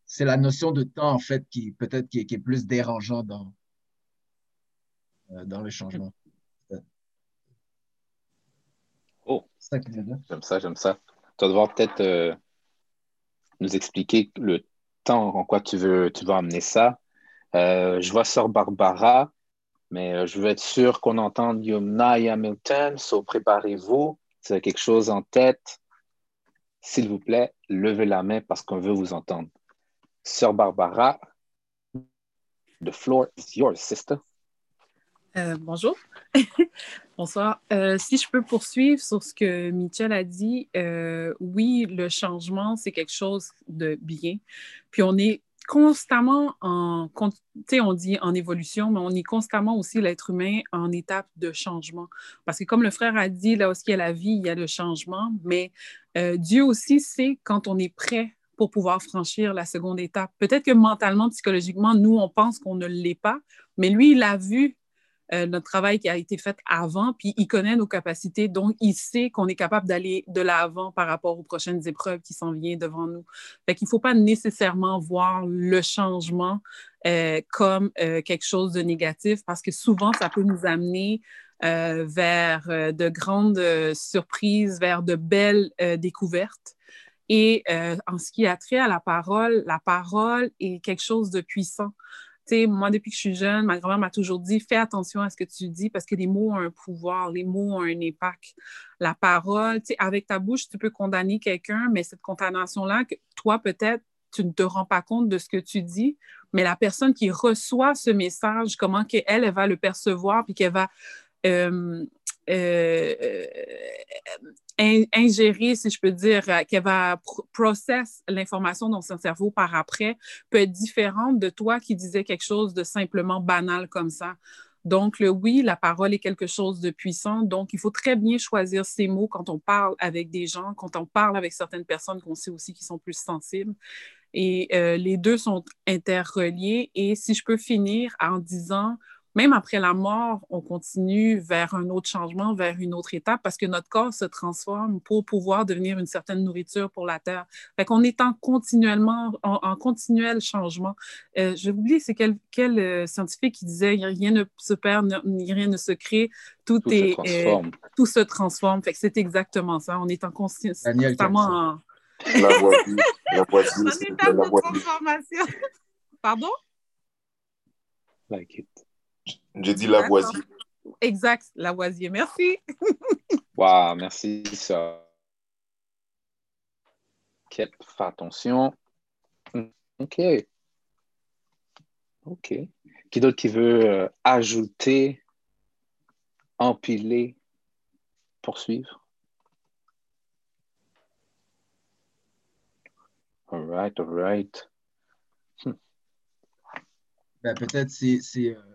c'est la notion de temps, en fait, qui peut-être qui, qui, est plus dérangeant dans, euh, dans le changement. Oh, j'aime ça, j'aime ça. Tu vas devoir peut-être euh, nous expliquer le temps en quoi tu veux, tu veux amener ça. Euh, je vois Sœur Barbara, mais je veux être sûr qu'on entende Yumna et Hamilton. So, préparez-vous. Si vous avez quelque chose en tête, s'il vous plaît, levez la main parce qu'on veut vous entendre. Sœur Barbara, the floor is yours, sister. Euh, bonjour. Bonsoir. Euh, si je peux poursuivre sur ce que Michel a dit, euh, oui, le changement, c'est quelque chose de bien. Puis on est constamment en, on dit en évolution, mais on est constamment aussi l'être humain en étape de changement. Parce que comme le frère a dit, là où il y a la vie, il y a le changement, mais Dieu aussi sait quand on est prêt pour pouvoir franchir la seconde étape. Peut-être que mentalement, psychologiquement, nous, on pense qu'on ne l'est pas, mais lui, il a vu euh, notre travail qui a été fait avant, puis il connaît nos capacités, donc il sait qu'on est capable d'aller de l'avant par rapport aux prochaines épreuves qui s'en viennent devant nous. Fait qu'il ne faut pas nécessairement voir le changement euh, comme euh, quelque chose de négatif parce que souvent, ça peut nous amener vers de grandes surprises, vers de belles découvertes. Et en ce qui a trait à la parole, la parole est quelque chose de puissant moi, depuis que je suis jeune, ma grand-mère m'a toujours dit fais attention à ce que tu dis parce que les mots ont un pouvoir, les mots ont un impact. La parole, avec ta bouche, tu peux condamner quelqu'un, mais cette condamnation-là, toi, peut-être, tu ne te rends pas compte de ce que tu dis, mais la personne qui reçoit ce message, comment qu'elle, elle va le percevoir, puis qu'elle va euh, euh, ingérer, si je peux dire, euh, qu'elle va process l'information dans son cerveau par après, peut être différente de toi qui disais quelque chose de simplement banal comme ça. Donc, le oui, la parole est quelque chose de puissant. Donc, il faut très bien choisir ses mots quand on parle avec des gens, quand on parle avec certaines personnes qu'on sait aussi qui sont plus sensibles. Et euh, les deux sont interreliés. Et si je peux finir en disant, même après la mort, on continue vers un autre changement, vers une autre étape, parce que notre corps se transforme pour pouvoir devenir une certaine nourriture pour la Terre. Fait qu'on est en continuellement, en, continuel changement. Euh, je oublié, c'est quel, quel euh, scientifique qui disait rien ne se perd, rien ne se crée, tout, est, se euh, transforme. tout se transforme. Fait que c'est exactement ça. On est en constamment en... La voiture, la voiture, la transformation. Pardon? Like it. J'ai dit Lavoisier. Exact, Lavoisier. Merci. wow, merci, ça. Ok, fais attention. OK. OK. Qui d'autre qui veut euh, ajouter, empiler, poursuivre? All right, all right. Hmm. Ben, peut-être c'est euh,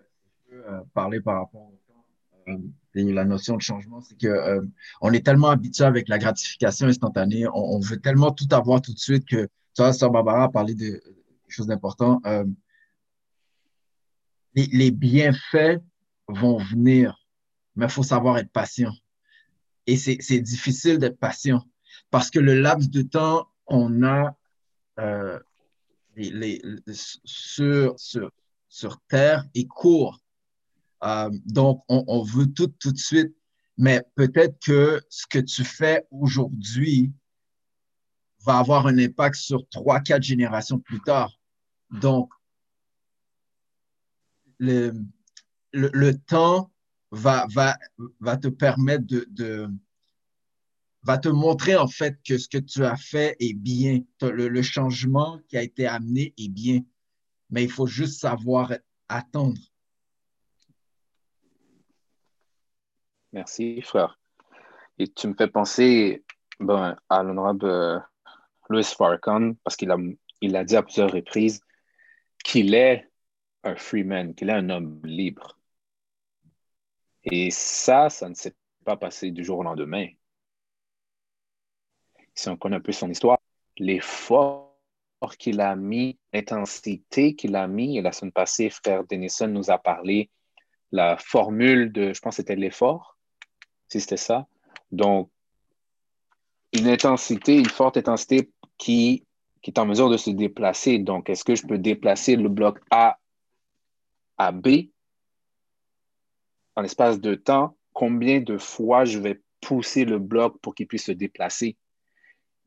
parler par rapport temps euh, la notion de changement, c'est que euh, on est tellement habitué avec la gratification instantanée, on, veut tellement tout avoir tout de suite que, tu vois, Sœur Barbara a parlé de quelque chose d'important. Les, bienfaits vont venir, mais il faut savoir être patient. Et c'est difficile d'être patient parce que le laps de temps qu'on a sur, sur, sur Terre est court. Euh, donc, on, veut tout, tout de suite. Mais peut-être que ce que tu fais aujourd'hui va avoir un impact sur trois, quatre générations plus tard. Donc, le, temps va, te permettre de, va te montrer en fait que ce que tu as fait est bien. Le, changement qui a été amené est bien. Mais il faut juste savoir attendre. Merci, frère. Et tu me fais penser à l'honorable euh, Louis Farrakhan, parce qu'il a, il a dit à plusieurs reprises qu'il est un freeman, qu'il est un homme libre. Et ça, ça ne s'est pas passé du jour au lendemain. Si on connaît un peu son histoire, l'effort qu'il a mis, l'intensité qu'il a mis, et la semaine passée, frère Denison nous a parlé la formule de, je pense que c'était l'effort, si c'était ça. Donc, une intensité, une forte intensité qui, est en mesure de se déplacer. Donc, est-ce que je peux déplacer le bloc A à B en espace de temps? Combien de fois je vais pousser le bloc pour qu'il puisse se déplacer?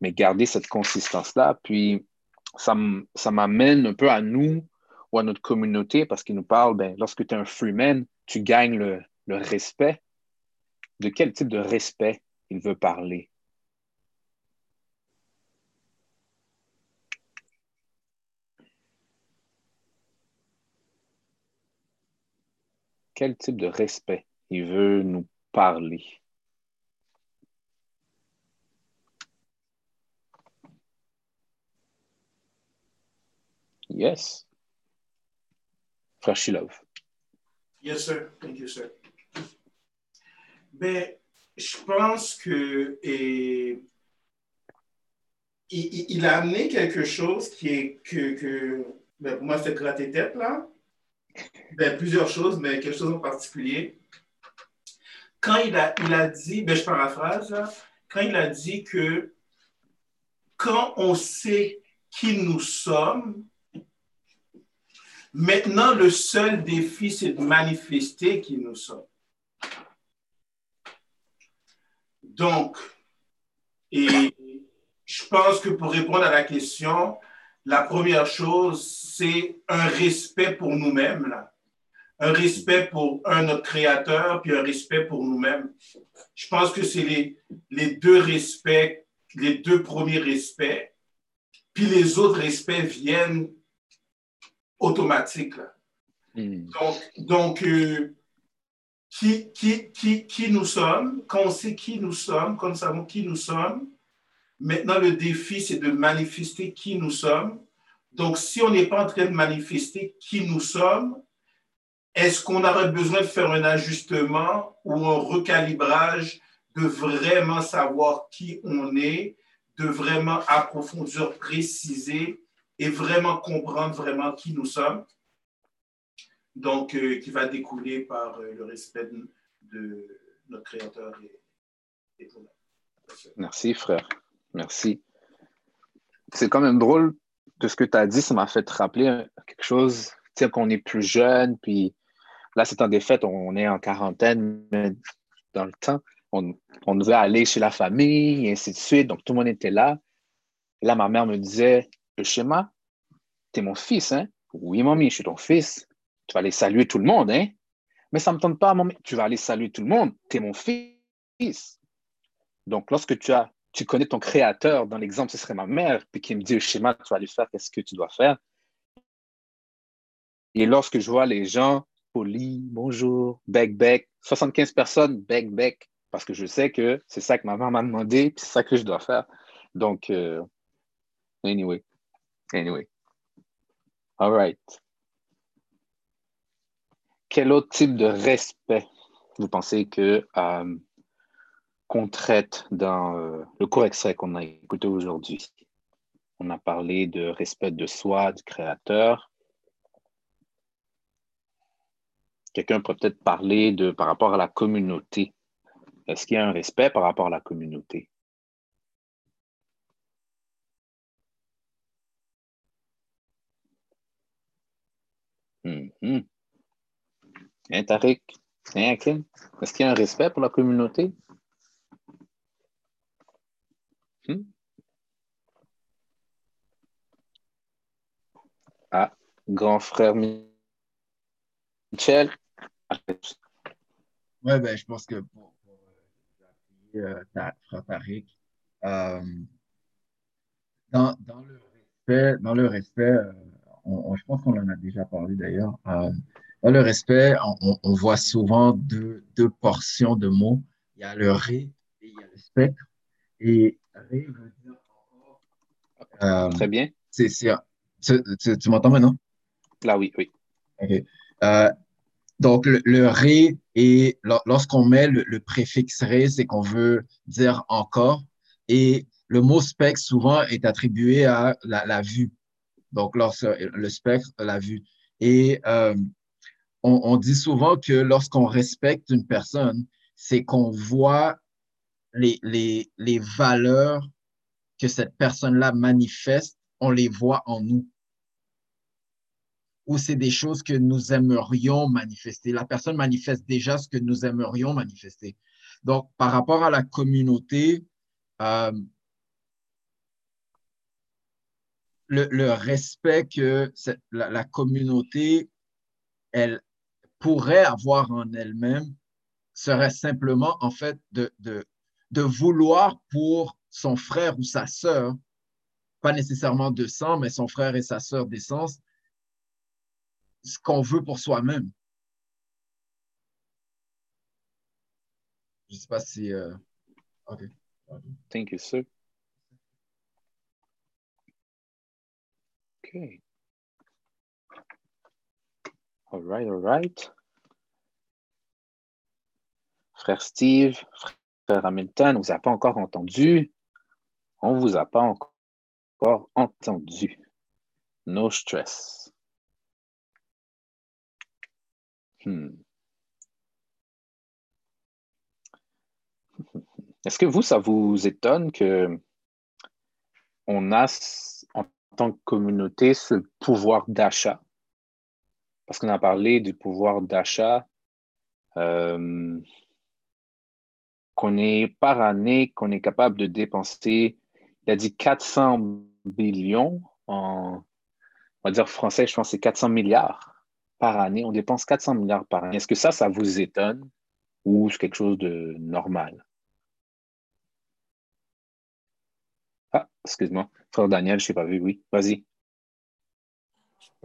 Mais garder cette consistance-là. Puis, ça m'amène un peu à nous ou à notre communauté parce qu'il nous parle, ben, lorsque tu es un freeman, tu gagnes le respect. De quel type de respect il veut parler? quel type de respect il veut nous parler? Yes. Frère Shilov. Yes, sir. Thank you, sir. Ben, je pense que il, a amené quelque chose qui est que, ben, pour moi, c'est gratter tête, là. Ben, plusieurs choses, mais quelque chose en particulier. Quand il a, il a dit, ben, je paraphrase, quand il a dit que quand on sait qui nous sommes, maintenant le seul défi, c'est de manifester qui nous sommes. Donc, et je pense que pour répondre à la question, la première chose, c'est un respect pour nous-mêmes, un respect pour un notre créateur, puis un respect pour nous-mêmes. Je pense que c'est les, les deux respects, les deux premiers respects, puis les autres respects viennent automatiques. Hmm. Donc, donc euh, qui, qui, qui, qui nous sommes, quand on sait qui nous sommes, quand nous savons qui nous sommes, Maintenant, le défi, c'est de manifester qui nous sommes. Donc, si on n'est pas en train de manifester qui nous sommes, est-ce qu'on aurait besoin de faire un ajustement ou un recalibrage de vraiment savoir qui on est, de vraiment approfondir, préciser et vraiment comprendre vraiment qui nous sommes? Donc, euh, qui va découler par euh, le respect de, notre Créateur et, et Merci, frère. Merci. C'est quand même drôle de ce que tu as dit, ça m'a fait te rappeler quelque chose, tu sais, qu'on est plus jeune, puis là, c'est en fêtes, on est en quarantaine, mais dans le temps, on, on devait aller chez la famille, et ainsi de suite, donc tout le monde était là. Là, ma mère me disait, le schéma, t'es mon fils, hein? Oui, mamie, je suis ton fils. Tu vas aller saluer tout le monde, hein? Mais ça ne me tente pas, mamie. Tu vas aller saluer tout le monde. Tu es mon fils. Donc, lorsque tu as tu connais ton créateur, dans l'exemple, ce serait ma mère, puis qui me dit le schéma, tu vas aller faire, qu'est-ce que tu dois faire? Et lorsque je vois les gens, poli, bonjour, bec, bec, 75 personnes, bec, bec, parce que je sais que c'est ça que ma mère m'a demandé, puis c'est ça que je dois faire. Donc, euh, anyway, anyway. All right. Quel autre type de respect vous pensez que euh, qu'on traite dans euh, le court extrait qu'on a écouté aujourd'hui? On a parlé de respect de soi, du créateur. Quelqu'un pourrait peut-être parler de par rapport à la communauté. Est-ce qu'il y a un respect par rapport à la communauté? Mm -hmm. Hein, Tariq? Hein? Est-ce qu'il y a un respect pour la communauté? Hmm? Ah, grand frère Michel. Oui, ben, je pense que pour, pour euh, ta, frère Tariq, euh, dans, dans, le respect, dans le respect euh, je pense qu'on en a déjà parlé d'ailleurs, euh, dans le respect, on, on, voit souvent deux, deux, portions de mots. Il y a le ré et il y a le spectre. Et ré veut dire euh, Très bien. C'est, tu, tu, tu m'entends maintenant? Là, oui, oui. OK. Euh, donc, le, ré, et lorsqu'on met le, préfixe ré, c'est qu'on veut dire encore. Et le mot spectre, souvent, est attribué à la, vue. Donc, lorsque le spectre, la vue. Et euh, on, dit souvent que lorsqu'on respecte une personne, c'est qu'on voit les, les, les valeurs que cette personne-là manifeste, on les voit en nous ou c'est des choses que nous aimerions manifester. La personne manifeste déjà ce que nous aimerions manifester. Donc, par rapport à la communauté, euh, le, respect que la, communauté, elle pourrait avoir en elle-même serait simplement, en fait, de, de, de vouloir pour son frère ou sa sœur, pas nécessairement de sang, mais son frère et sa sœur d'essence, ce qu'on veut pour soi-même. Je ne sais pas si. Euh... Thank you, sir. OK. All right, all right. Frère Steve, frère Hamilton, on ne vous a pas encore entendu? On ne vous a pas encore entendu. No stress. Hmm. Est-ce que vous, ça vous étonne que on a en tant que communauté ce pouvoir d'achat? Parce qu'on a parlé du pouvoir d'achat euh, qu'on est par année, qu'on est capable de dépenser, il a dit 400 billions en, on va dire français, je pense que c'est 400 milliards par année. On dépense 400 milliards par année. Est-ce que ça, ça vous étonne ou c'est quelque chose de normal? Ah, excuse-moi. Frère Daniel, je n'ai pas vu. Oui, vas-y.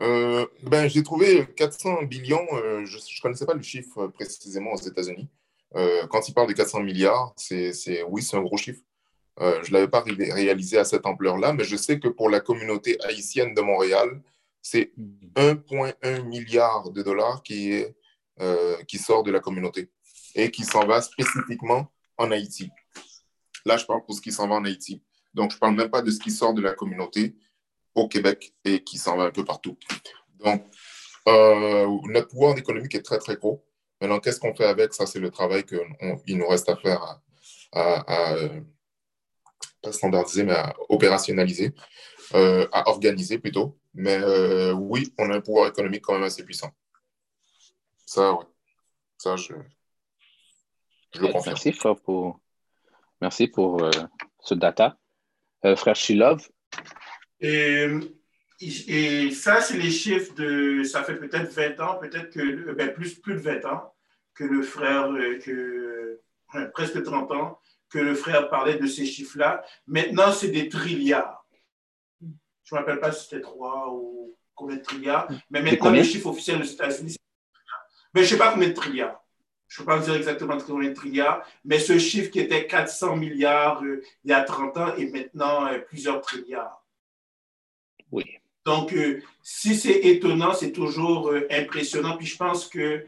Euh, ben, j'ai trouvé 400 billions, euh, je ne connaissais pas le chiffre précisément aux États-Unis. Euh, quand il parle de 400 milliards, c'est, oui, c'est un gros chiffre. je ne l'avais pas réalisé à cette ampleur-là, mais je sais que pour la communauté haïtienne de Montréal, c'est 1,1 milliard de dollars qui, euh, qui sort de la communauté et qui s'en va spécifiquement en Haïti. Là, je parle pour ce qui s'en va en Haïti. Donc, je ne parle même pas de ce qui sort de la communauté au Québec et qui s'en va un peu partout. Donc, euh, notre pouvoir économique est très, très gros. Maintenant, qu'est-ce qu'on fait avec? Ça? C'est le travail qu'il nous reste à faire, à, à, pas standardiser, mais à opérationnaliser, euh, à organiser plutôt. Mais euh, oui, on a un pouvoir économique quand même assez puissant. Ça, oui. Ça, je, le confirme. Merci, frère, pour, Merci pour euh, ce data. Euh, frère Shilov. Et, et ça, c'est les chiffres de. Ça fait peut-être 20 ans, peut-être que. Ben, plus, plus de 20 ans que le frère. que, presque 30 ans que le frère parlait de ces chiffres-là. Maintenant, c'est des trilliards. Je ne me rappelle pas si c'était 3 ou combien de trilliards. Mais maintenant, le chiffre officiel des États-Unis, c'est Mais je ne sais pas combien de trilliards. Je ne peux pas vous dire exactement combien de trilliards, mais ce chiffre qui était 400 milliards euh, il y a 30 ans est maintenant euh, plusieurs trilliards. Donc, euh, si c'est étonnant, c'est toujours impressionnant. Puis je pense que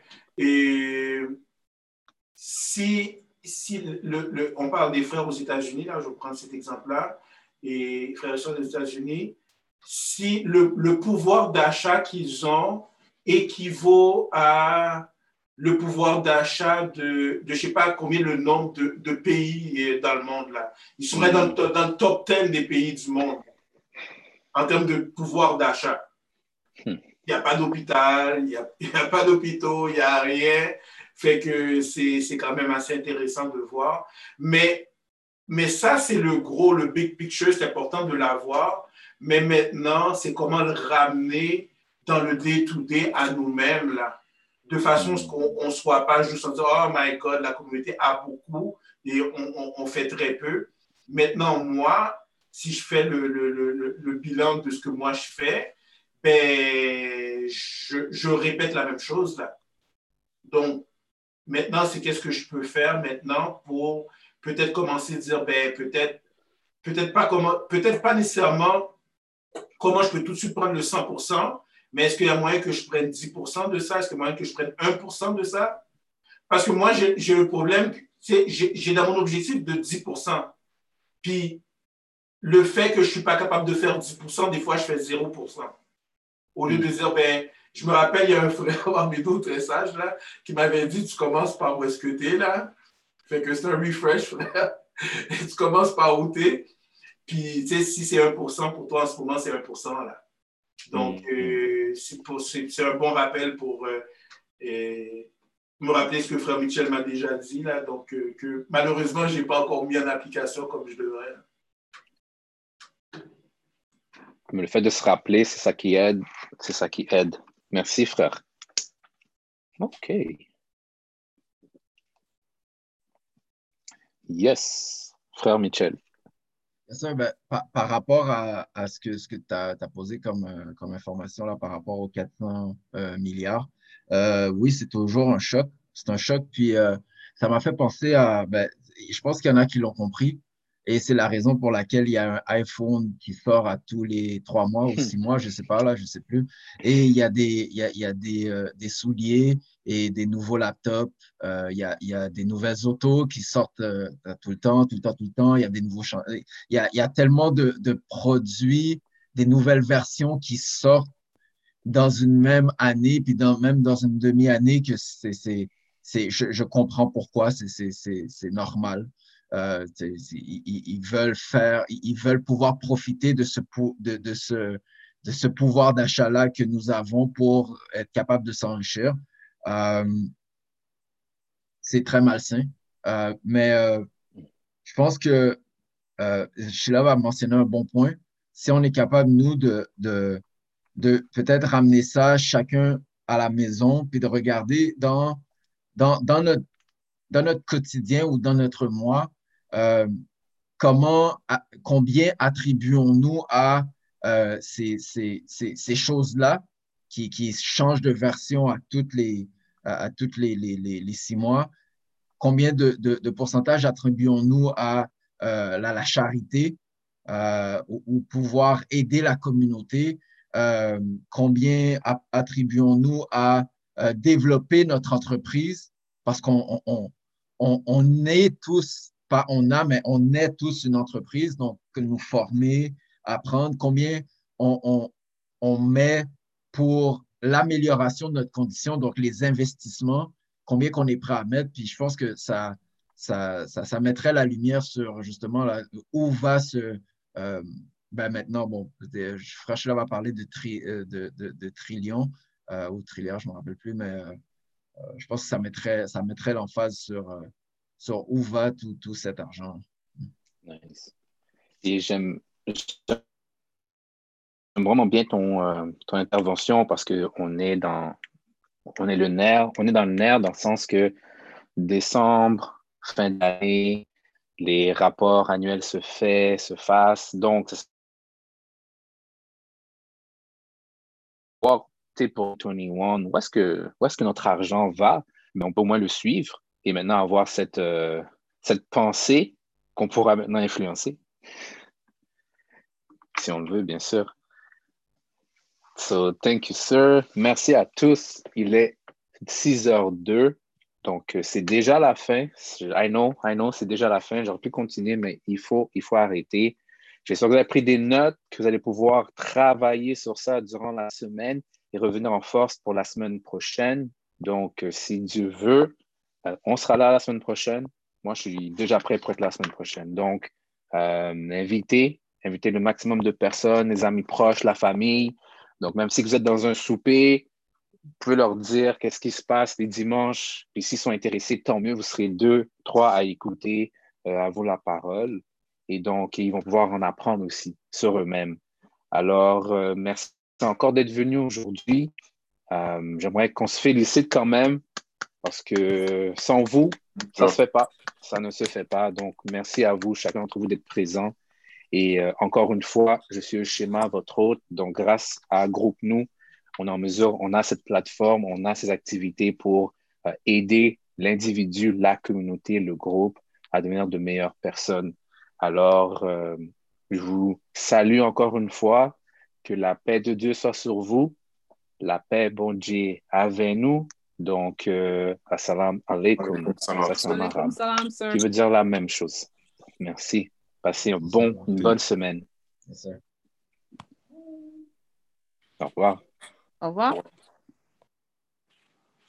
si, si le, on parle des frères aux États-Unis, là, je vais prendre cet exemple-là, et frères et sœurs des États-Unis, si le, pouvoir d'achat qu'ils ont équivaut à le pouvoir d'achat de, je ne sais pas combien le nombre de, pays dans le monde. Là. Ils seraient dans, dans, le top 10 des pays du monde en termes de pouvoir d'achat. Hmm. Il n'y a pas d'hôpital, il n'y a, a, pas d'hôpitaux, il n'y a rien. Fait que c'est quand même assez intéressant de voir. Mais, mais ça, c'est le gros, le big picture, c'est important de l'avoir. Mais maintenant, c'est comment le ramener dans le day-to-day à nous-mêmes, là. De façon à ce qu'on ne soit pas juste en disant, oh my God, la communauté a beaucoup et on, on, fait très peu. Maintenant, moi, si je fais le, le, le, bilan de ce que moi je fais, ben, je, je répète la même chose là. Donc, maintenant, c'est qu'est-ce que je peux faire maintenant pour peut-être commencer à dire, ben, peut-être, peut-être pas peut-être pas nécessairement comment je peux tout de suite prendre le 100%, mais est-ce qu'il y a moyen que je prenne 10% de ça? Est-ce qu'il y a moyen que je prenne 1% de ça? Parce que moi, j'ai le problème, j'ai dans mon objectif de 10%. Puis, le fait que je ne suis pas capable de faire 10%, des fois, je fais 0%. Au lieu de dire, ben, je me rappelle, il y a un frère parmi nous très sage, là, qui m'avait dit, tu commences par où est-ce que tu es, là? Fait que c'est un refresh, frère. tu commences par où tu es. Puis, tu sais, si c'est 1% pour toi en ce moment, c'est 1%, là. Donc, mm. euh, c'est un bon rappel pour euh, me rappeler ce que Frère Michel m'a déjà dit, là. Donc, euh, que malheureusement, je n'ai pas encore mis en application comme je devrais. Le fait de se rappeler, c'est ça qui aide. C'est ça qui aide. Merci, frère. OK. Yes, frère Michel. Ben, par, rapport à, ce que, tu as, posé comme, euh, comme information là, par rapport aux 400 euh, milliards, euh, oui, c'est toujours un choc. C'est un choc. Puis ça m'a fait penser à, ben, je pense qu'il y en a qui l'ont compris. Et c'est la raison pour laquelle il y a un iPhone qui sort à tous les trois mois ou six mois, je ne sais pas, là, je ne sais plus. Et il y a des, il y a, il y a des, euh, des, souliers et des nouveaux laptops. Euh, il, y a, il y a des nouvelles autos qui sortent euh, tout le temps, tout le temps, tout le temps. Il y a des nouveaux il y a, il y a tellement de, de produits, des nouvelles versions qui sortent dans une même année, puis dans, même dans une demi-année que c'est, c'est, c'est, je, je comprends pourquoi, c'est, c'est, c'est normal. Euh, ils, veulent faire, ils veulent pouvoir profiter de ce, de, ce, de ce pouvoir d'achat-là que nous avons pour être capable de s'enrichir. Euh, c'est très malsain. Euh, mais je pense que Sheila va mentionner un bon point. Si on est capable, nous, de, de, de peut-être ramener ça chacun à la maison, puis de regarder dans, dans, dans, notre, dans notre quotidien ou dans notre mois, euh, comment, combien attribuons-nous à euh, ces, ces, ces, choses-là qui, qui, changent de version à toutes les, à, toutes les, les, les, six mois? Combien de, de, pourcentage attribuons-nous à euh, la, la, charité ou, pouvoir aider la communauté? combien attribuons-nous à développer notre entreprise? Parce qu'on on, on, on est tous pas on a, mais on est tous une entreprise, donc nous former, apprendre combien on, met pour l'amélioration de notre condition, donc les investissements, combien qu'on est prêt à mettre. Puis je pense que ça, ça, ça, mettrait la lumière sur justement où va ce. Euh, ben maintenant, bon, Frachela va parler de, tri, euh, de, de, trillions euh, ou trilliards, je ne me rappelle plus, mais je pense que ça mettrait, ça mettrait l'emphase sur sur où va tout, cet argent. Nice. Et j'aime vraiment bien ton, euh, ton intervention parce qu'on est dans on est le nerf, on est dans le nerf dans le sens que décembre, fin d'année, les rapports annuels se font, se fassent. Donc, pour 21, où est-ce que, est que notre argent va? Mais on peut au moins le suivre et maintenant avoir cette, euh, cette pensée qu'on pourra maintenant influencer. Si on le veut, bien sûr. So, thank you, sir. Merci à tous. Il est 6h02. Donc, euh, c'est déjà la fin. I know, I know, c'est déjà la fin. J'aurais pu continuer, mais il faut, il faut arrêter. J'espère que vous avez pris des notes, que vous allez pouvoir travailler sur ça durant la semaine et revenir en force pour la semaine prochaine. Donc, euh, si Dieu veut, on sera là la semaine prochaine. Moi, je suis déjà prêt pour être la semaine prochaine. Donc, euh, invitez, invitez le maximum de personnes, les amis proches, la famille. Donc, même si vous êtes dans un souper, vous pouvez leur dire qu'est-ce qui se passe les dimanches. Et s'ils sont intéressés, tant mieux, vous serez deux, trois à écouter, euh, à vous la parole. Et donc, ils vont pouvoir en apprendre aussi sur eux-mêmes. Alors, euh, merci encore d'être venu aujourd'hui. Euh, j'aimerais qu'on se félicite quand même parce que sans vous, ça ne se fait pas. Ça ne se fait pas. Donc, merci à vous, chacun d'entre vous, d'être présent. Et encore une fois, je suis schéma, votre hôte. Donc, grâce à Groupe Nous, on est en mesure, on a cette plateforme, on a ces activités pour euh, aider l'individu, la communauté, le groupe à devenir de meilleures personnes. Alors, euh, je vous salue encore une fois, que la paix de Dieu soit sur vous, la paix, bon Dieu, avec nous. Donc, euh, assalamu alaikum, qui veut dire la même chose. Merci. Passez un bon, une bonne semaine. Au revoir. Au revoir.